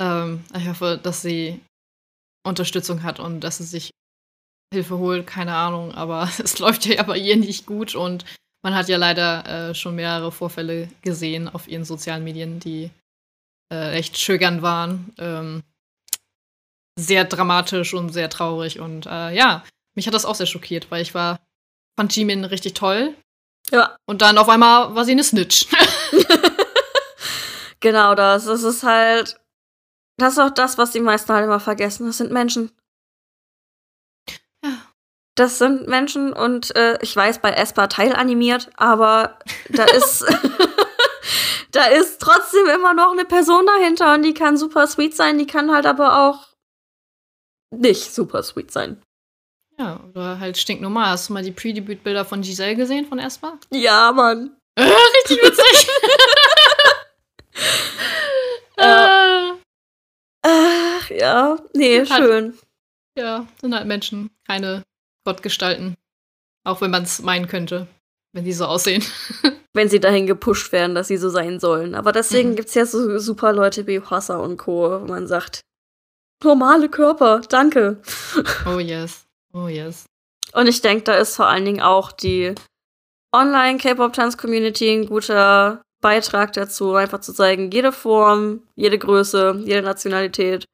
[SPEAKER 2] Ähm, ich hoffe, dass sie Unterstützung hat und dass sie sich Hilfe holt, keine Ahnung, aber *laughs* es läuft ja bei ihr nicht gut und man hat ja leider äh, schon mehrere Vorfälle gesehen auf ihren sozialen Medien, die äh, echt schögern waren. Ähm, sehr dramatisch und sehr traurig. Und äh, ja, mich hat das auch sehr schockiert, weil ich war, fand Jimin richtig toll.
[SPEAKER 1] Ja.
[SPEAKER 2] Und dann auf einmal war sie eine Snitch. *laughs* *laughs*
[SPEAKER 1] genau das. Das ist halt. Das ist auch das, was die meisten halt immer vergessen. Das sind Menschen.
[SPEAKER 2] Ja.
[SPEAKER 1] Das sind Menschen und äh, ich weiß, bei Espa teilanimiert, aber da *laughs* ist. *laughs* da ist trotzdem immer noch eine Person dahinter und die kann super sweet sein, die kann halt aber auch nicht super sweet sein.
[SPEAKER 2] Ja, oder halt stinknormal. Hast du mal die Pre-Debüt-Bilder von Giselle gesehen von Esma?
[SPEAKER 1] Ja, Mann. *laughs*
[SPEAKER 2] Richtig witzig.
[SPEAKER 1] äh. Ach ja, nee, halt, schön.
[SPEAKER 2] Ja, sind halt Menschen, keine Gottgestalten. Auch wenn man es meinen könnte, wenn die so aussehen. *laughs*
[SPEAKER 1] wenn sie dahin gepusht werden, dass sie so sein sollen. Aber deswegen mhm. gibt es ja so super Leute wie Hossa und Co., wo man sagt, normale Körper, danke. *laughs*
[SPEAKER 2] Oh yes, oh yes.
[SPEAKER 1] Und ich denke, da ist vor allen Dingen auch die Online-K-Pop-Tanz-Community ein guter Beitrag dazu, einfach zu zeigen, jede Form, jede Größe, jede Nationalität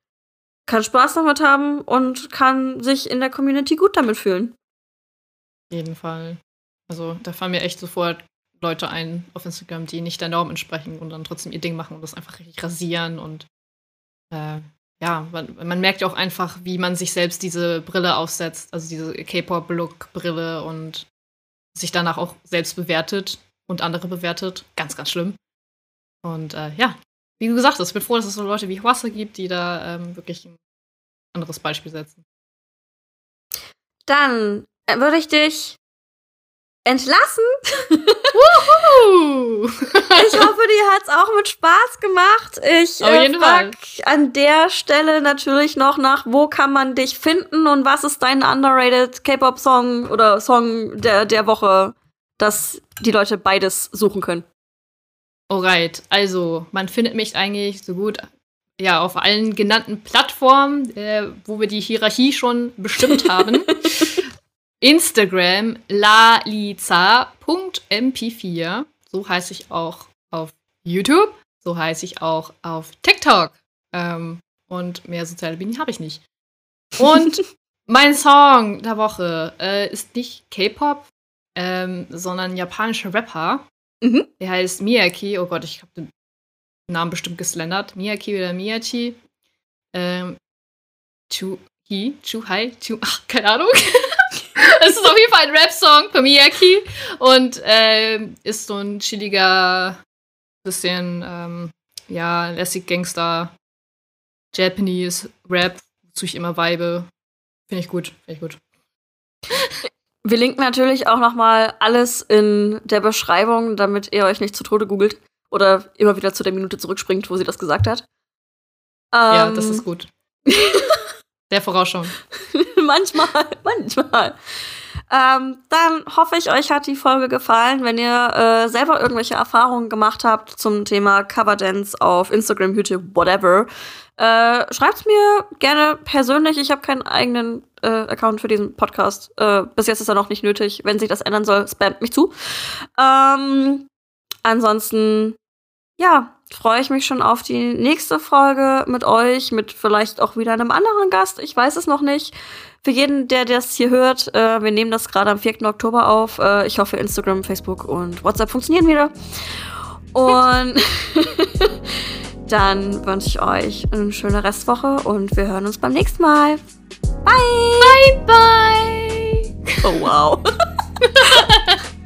[SPEAKER 1] kann Spaß damit haben und kann sich in der Community gut damit fühlen.
[SPEAKER 2] Auf jeden Fall. Also da fallen mir echt sofort Leute ein auf Instagram, die nicht der Norm entsprechen und dann trotzdem ihr Ding machen und das einfach richtig rasieren und äh, ja, man, man, merkt ja auch einfach, wie man sich selbst diese Brille aufsetzt, also diese K-Pop-Look-Brille und sich danach auch selbst bewertet und andere bewertet. Ganz, ganz schlimm. Und äh, ja, wie du gesagt hast, ich bin froh, dass es so Leute wie Wasser gibt, die da ähm, wirklich ein anderes Beispiel setzen.
[SPEAKER 1] Dann würde ich dich entlassen. *laughs* *laughs* Ich hoffe, dir hat's auch mit Spaß gemacht. Ich äh, frag an der Stelle natürlich noch nach, wo kann man dich finden und was ist dein underrated K-Pop-Song oder Song der, der Woche, dass die Leute beides suchen können.
[SPEAKER 2] Alright, also man findet mich eigentlich so gut ja auf allen genannten Plattformen, äh, wo wir die Hierarchie schon bestimmt haben. *laughs* Instagram laliza.mp4. So heiße ich auch auf YouTube. So heiße ich auch auf TikTok. Ähm, und mehr soziale Medien habe ich nicht. Und *laughs* mein Song der Woche äh, ist nicht K-Pop, ähm, sondern japanischer Rapper.
[SPEAKER 1] Mhm.
[SPEAKER 2] Der heißt Miyaki. Oh Gott, ich habe den Namen bestimmt geslendert. Miyaki oder Miyachi. Ähm, Chu-Hi, Chu-Hai, Chu, ach, keine Ahnung. *laughs* Es ist auf jeden Fall ein Rap-Song von Miyaki und ähm, ist so ein chilliger, bisschen, ähm, ja, lässig Gangster, Japanese Rap, wozu ich immer vibe. Finde ich gut, finde ich gut.
[SPEAKER 1] Wir linken natürlich auch noch mal alles in der Beschreibung, damit ihr euch nicht zu Tode googelt oder immer wieder zu der Minute zurückspringt, wo sie das gesagt hat.
[SPEAKER 2] ja,
[SPEAKER 1] Ähm,
[SPEAKER 2] das ist gut. *laughs* Der Vorausschau.
[SPEAKER 1] manchmal, *laughs* manchmal. Ähm, dann hoffe ich, euch hat die Folge gefallen. Wenn ihr äh, selber irgendwelche Erfahrungen gemacht habt zum Thema Coverdance auf Instagram, YouTube, whatever, äh, schreibt's mir gerne persönlich. Ich habe keinen eigenen äh, Account für diesen Podcast. Äh, bis jetzt ist er noch nicht nötig. Wenn sich das ändern soll, spamt mich zu. Ähm, ansonsten, ja, freue ich mich schon auf die nächste Folge mit euch, mit vielleicht auch wieder einem anderen Gast. Ich weiß es noch nicht. Für jeden, der das hier hört, äh, wir nehmen das gerade am 4. Oktober auf. Äh, ich hoffe, Instagram, Facebook und WhatsApp funktionieren wieder. Und *laughs* dann wünsche ich euch eine schöne Restwoche und wir hören uns beim nächsten Mal. Bye!
[SPEAKER 2] Bye!
[SPEAKER 1] Oh wow. *laughs*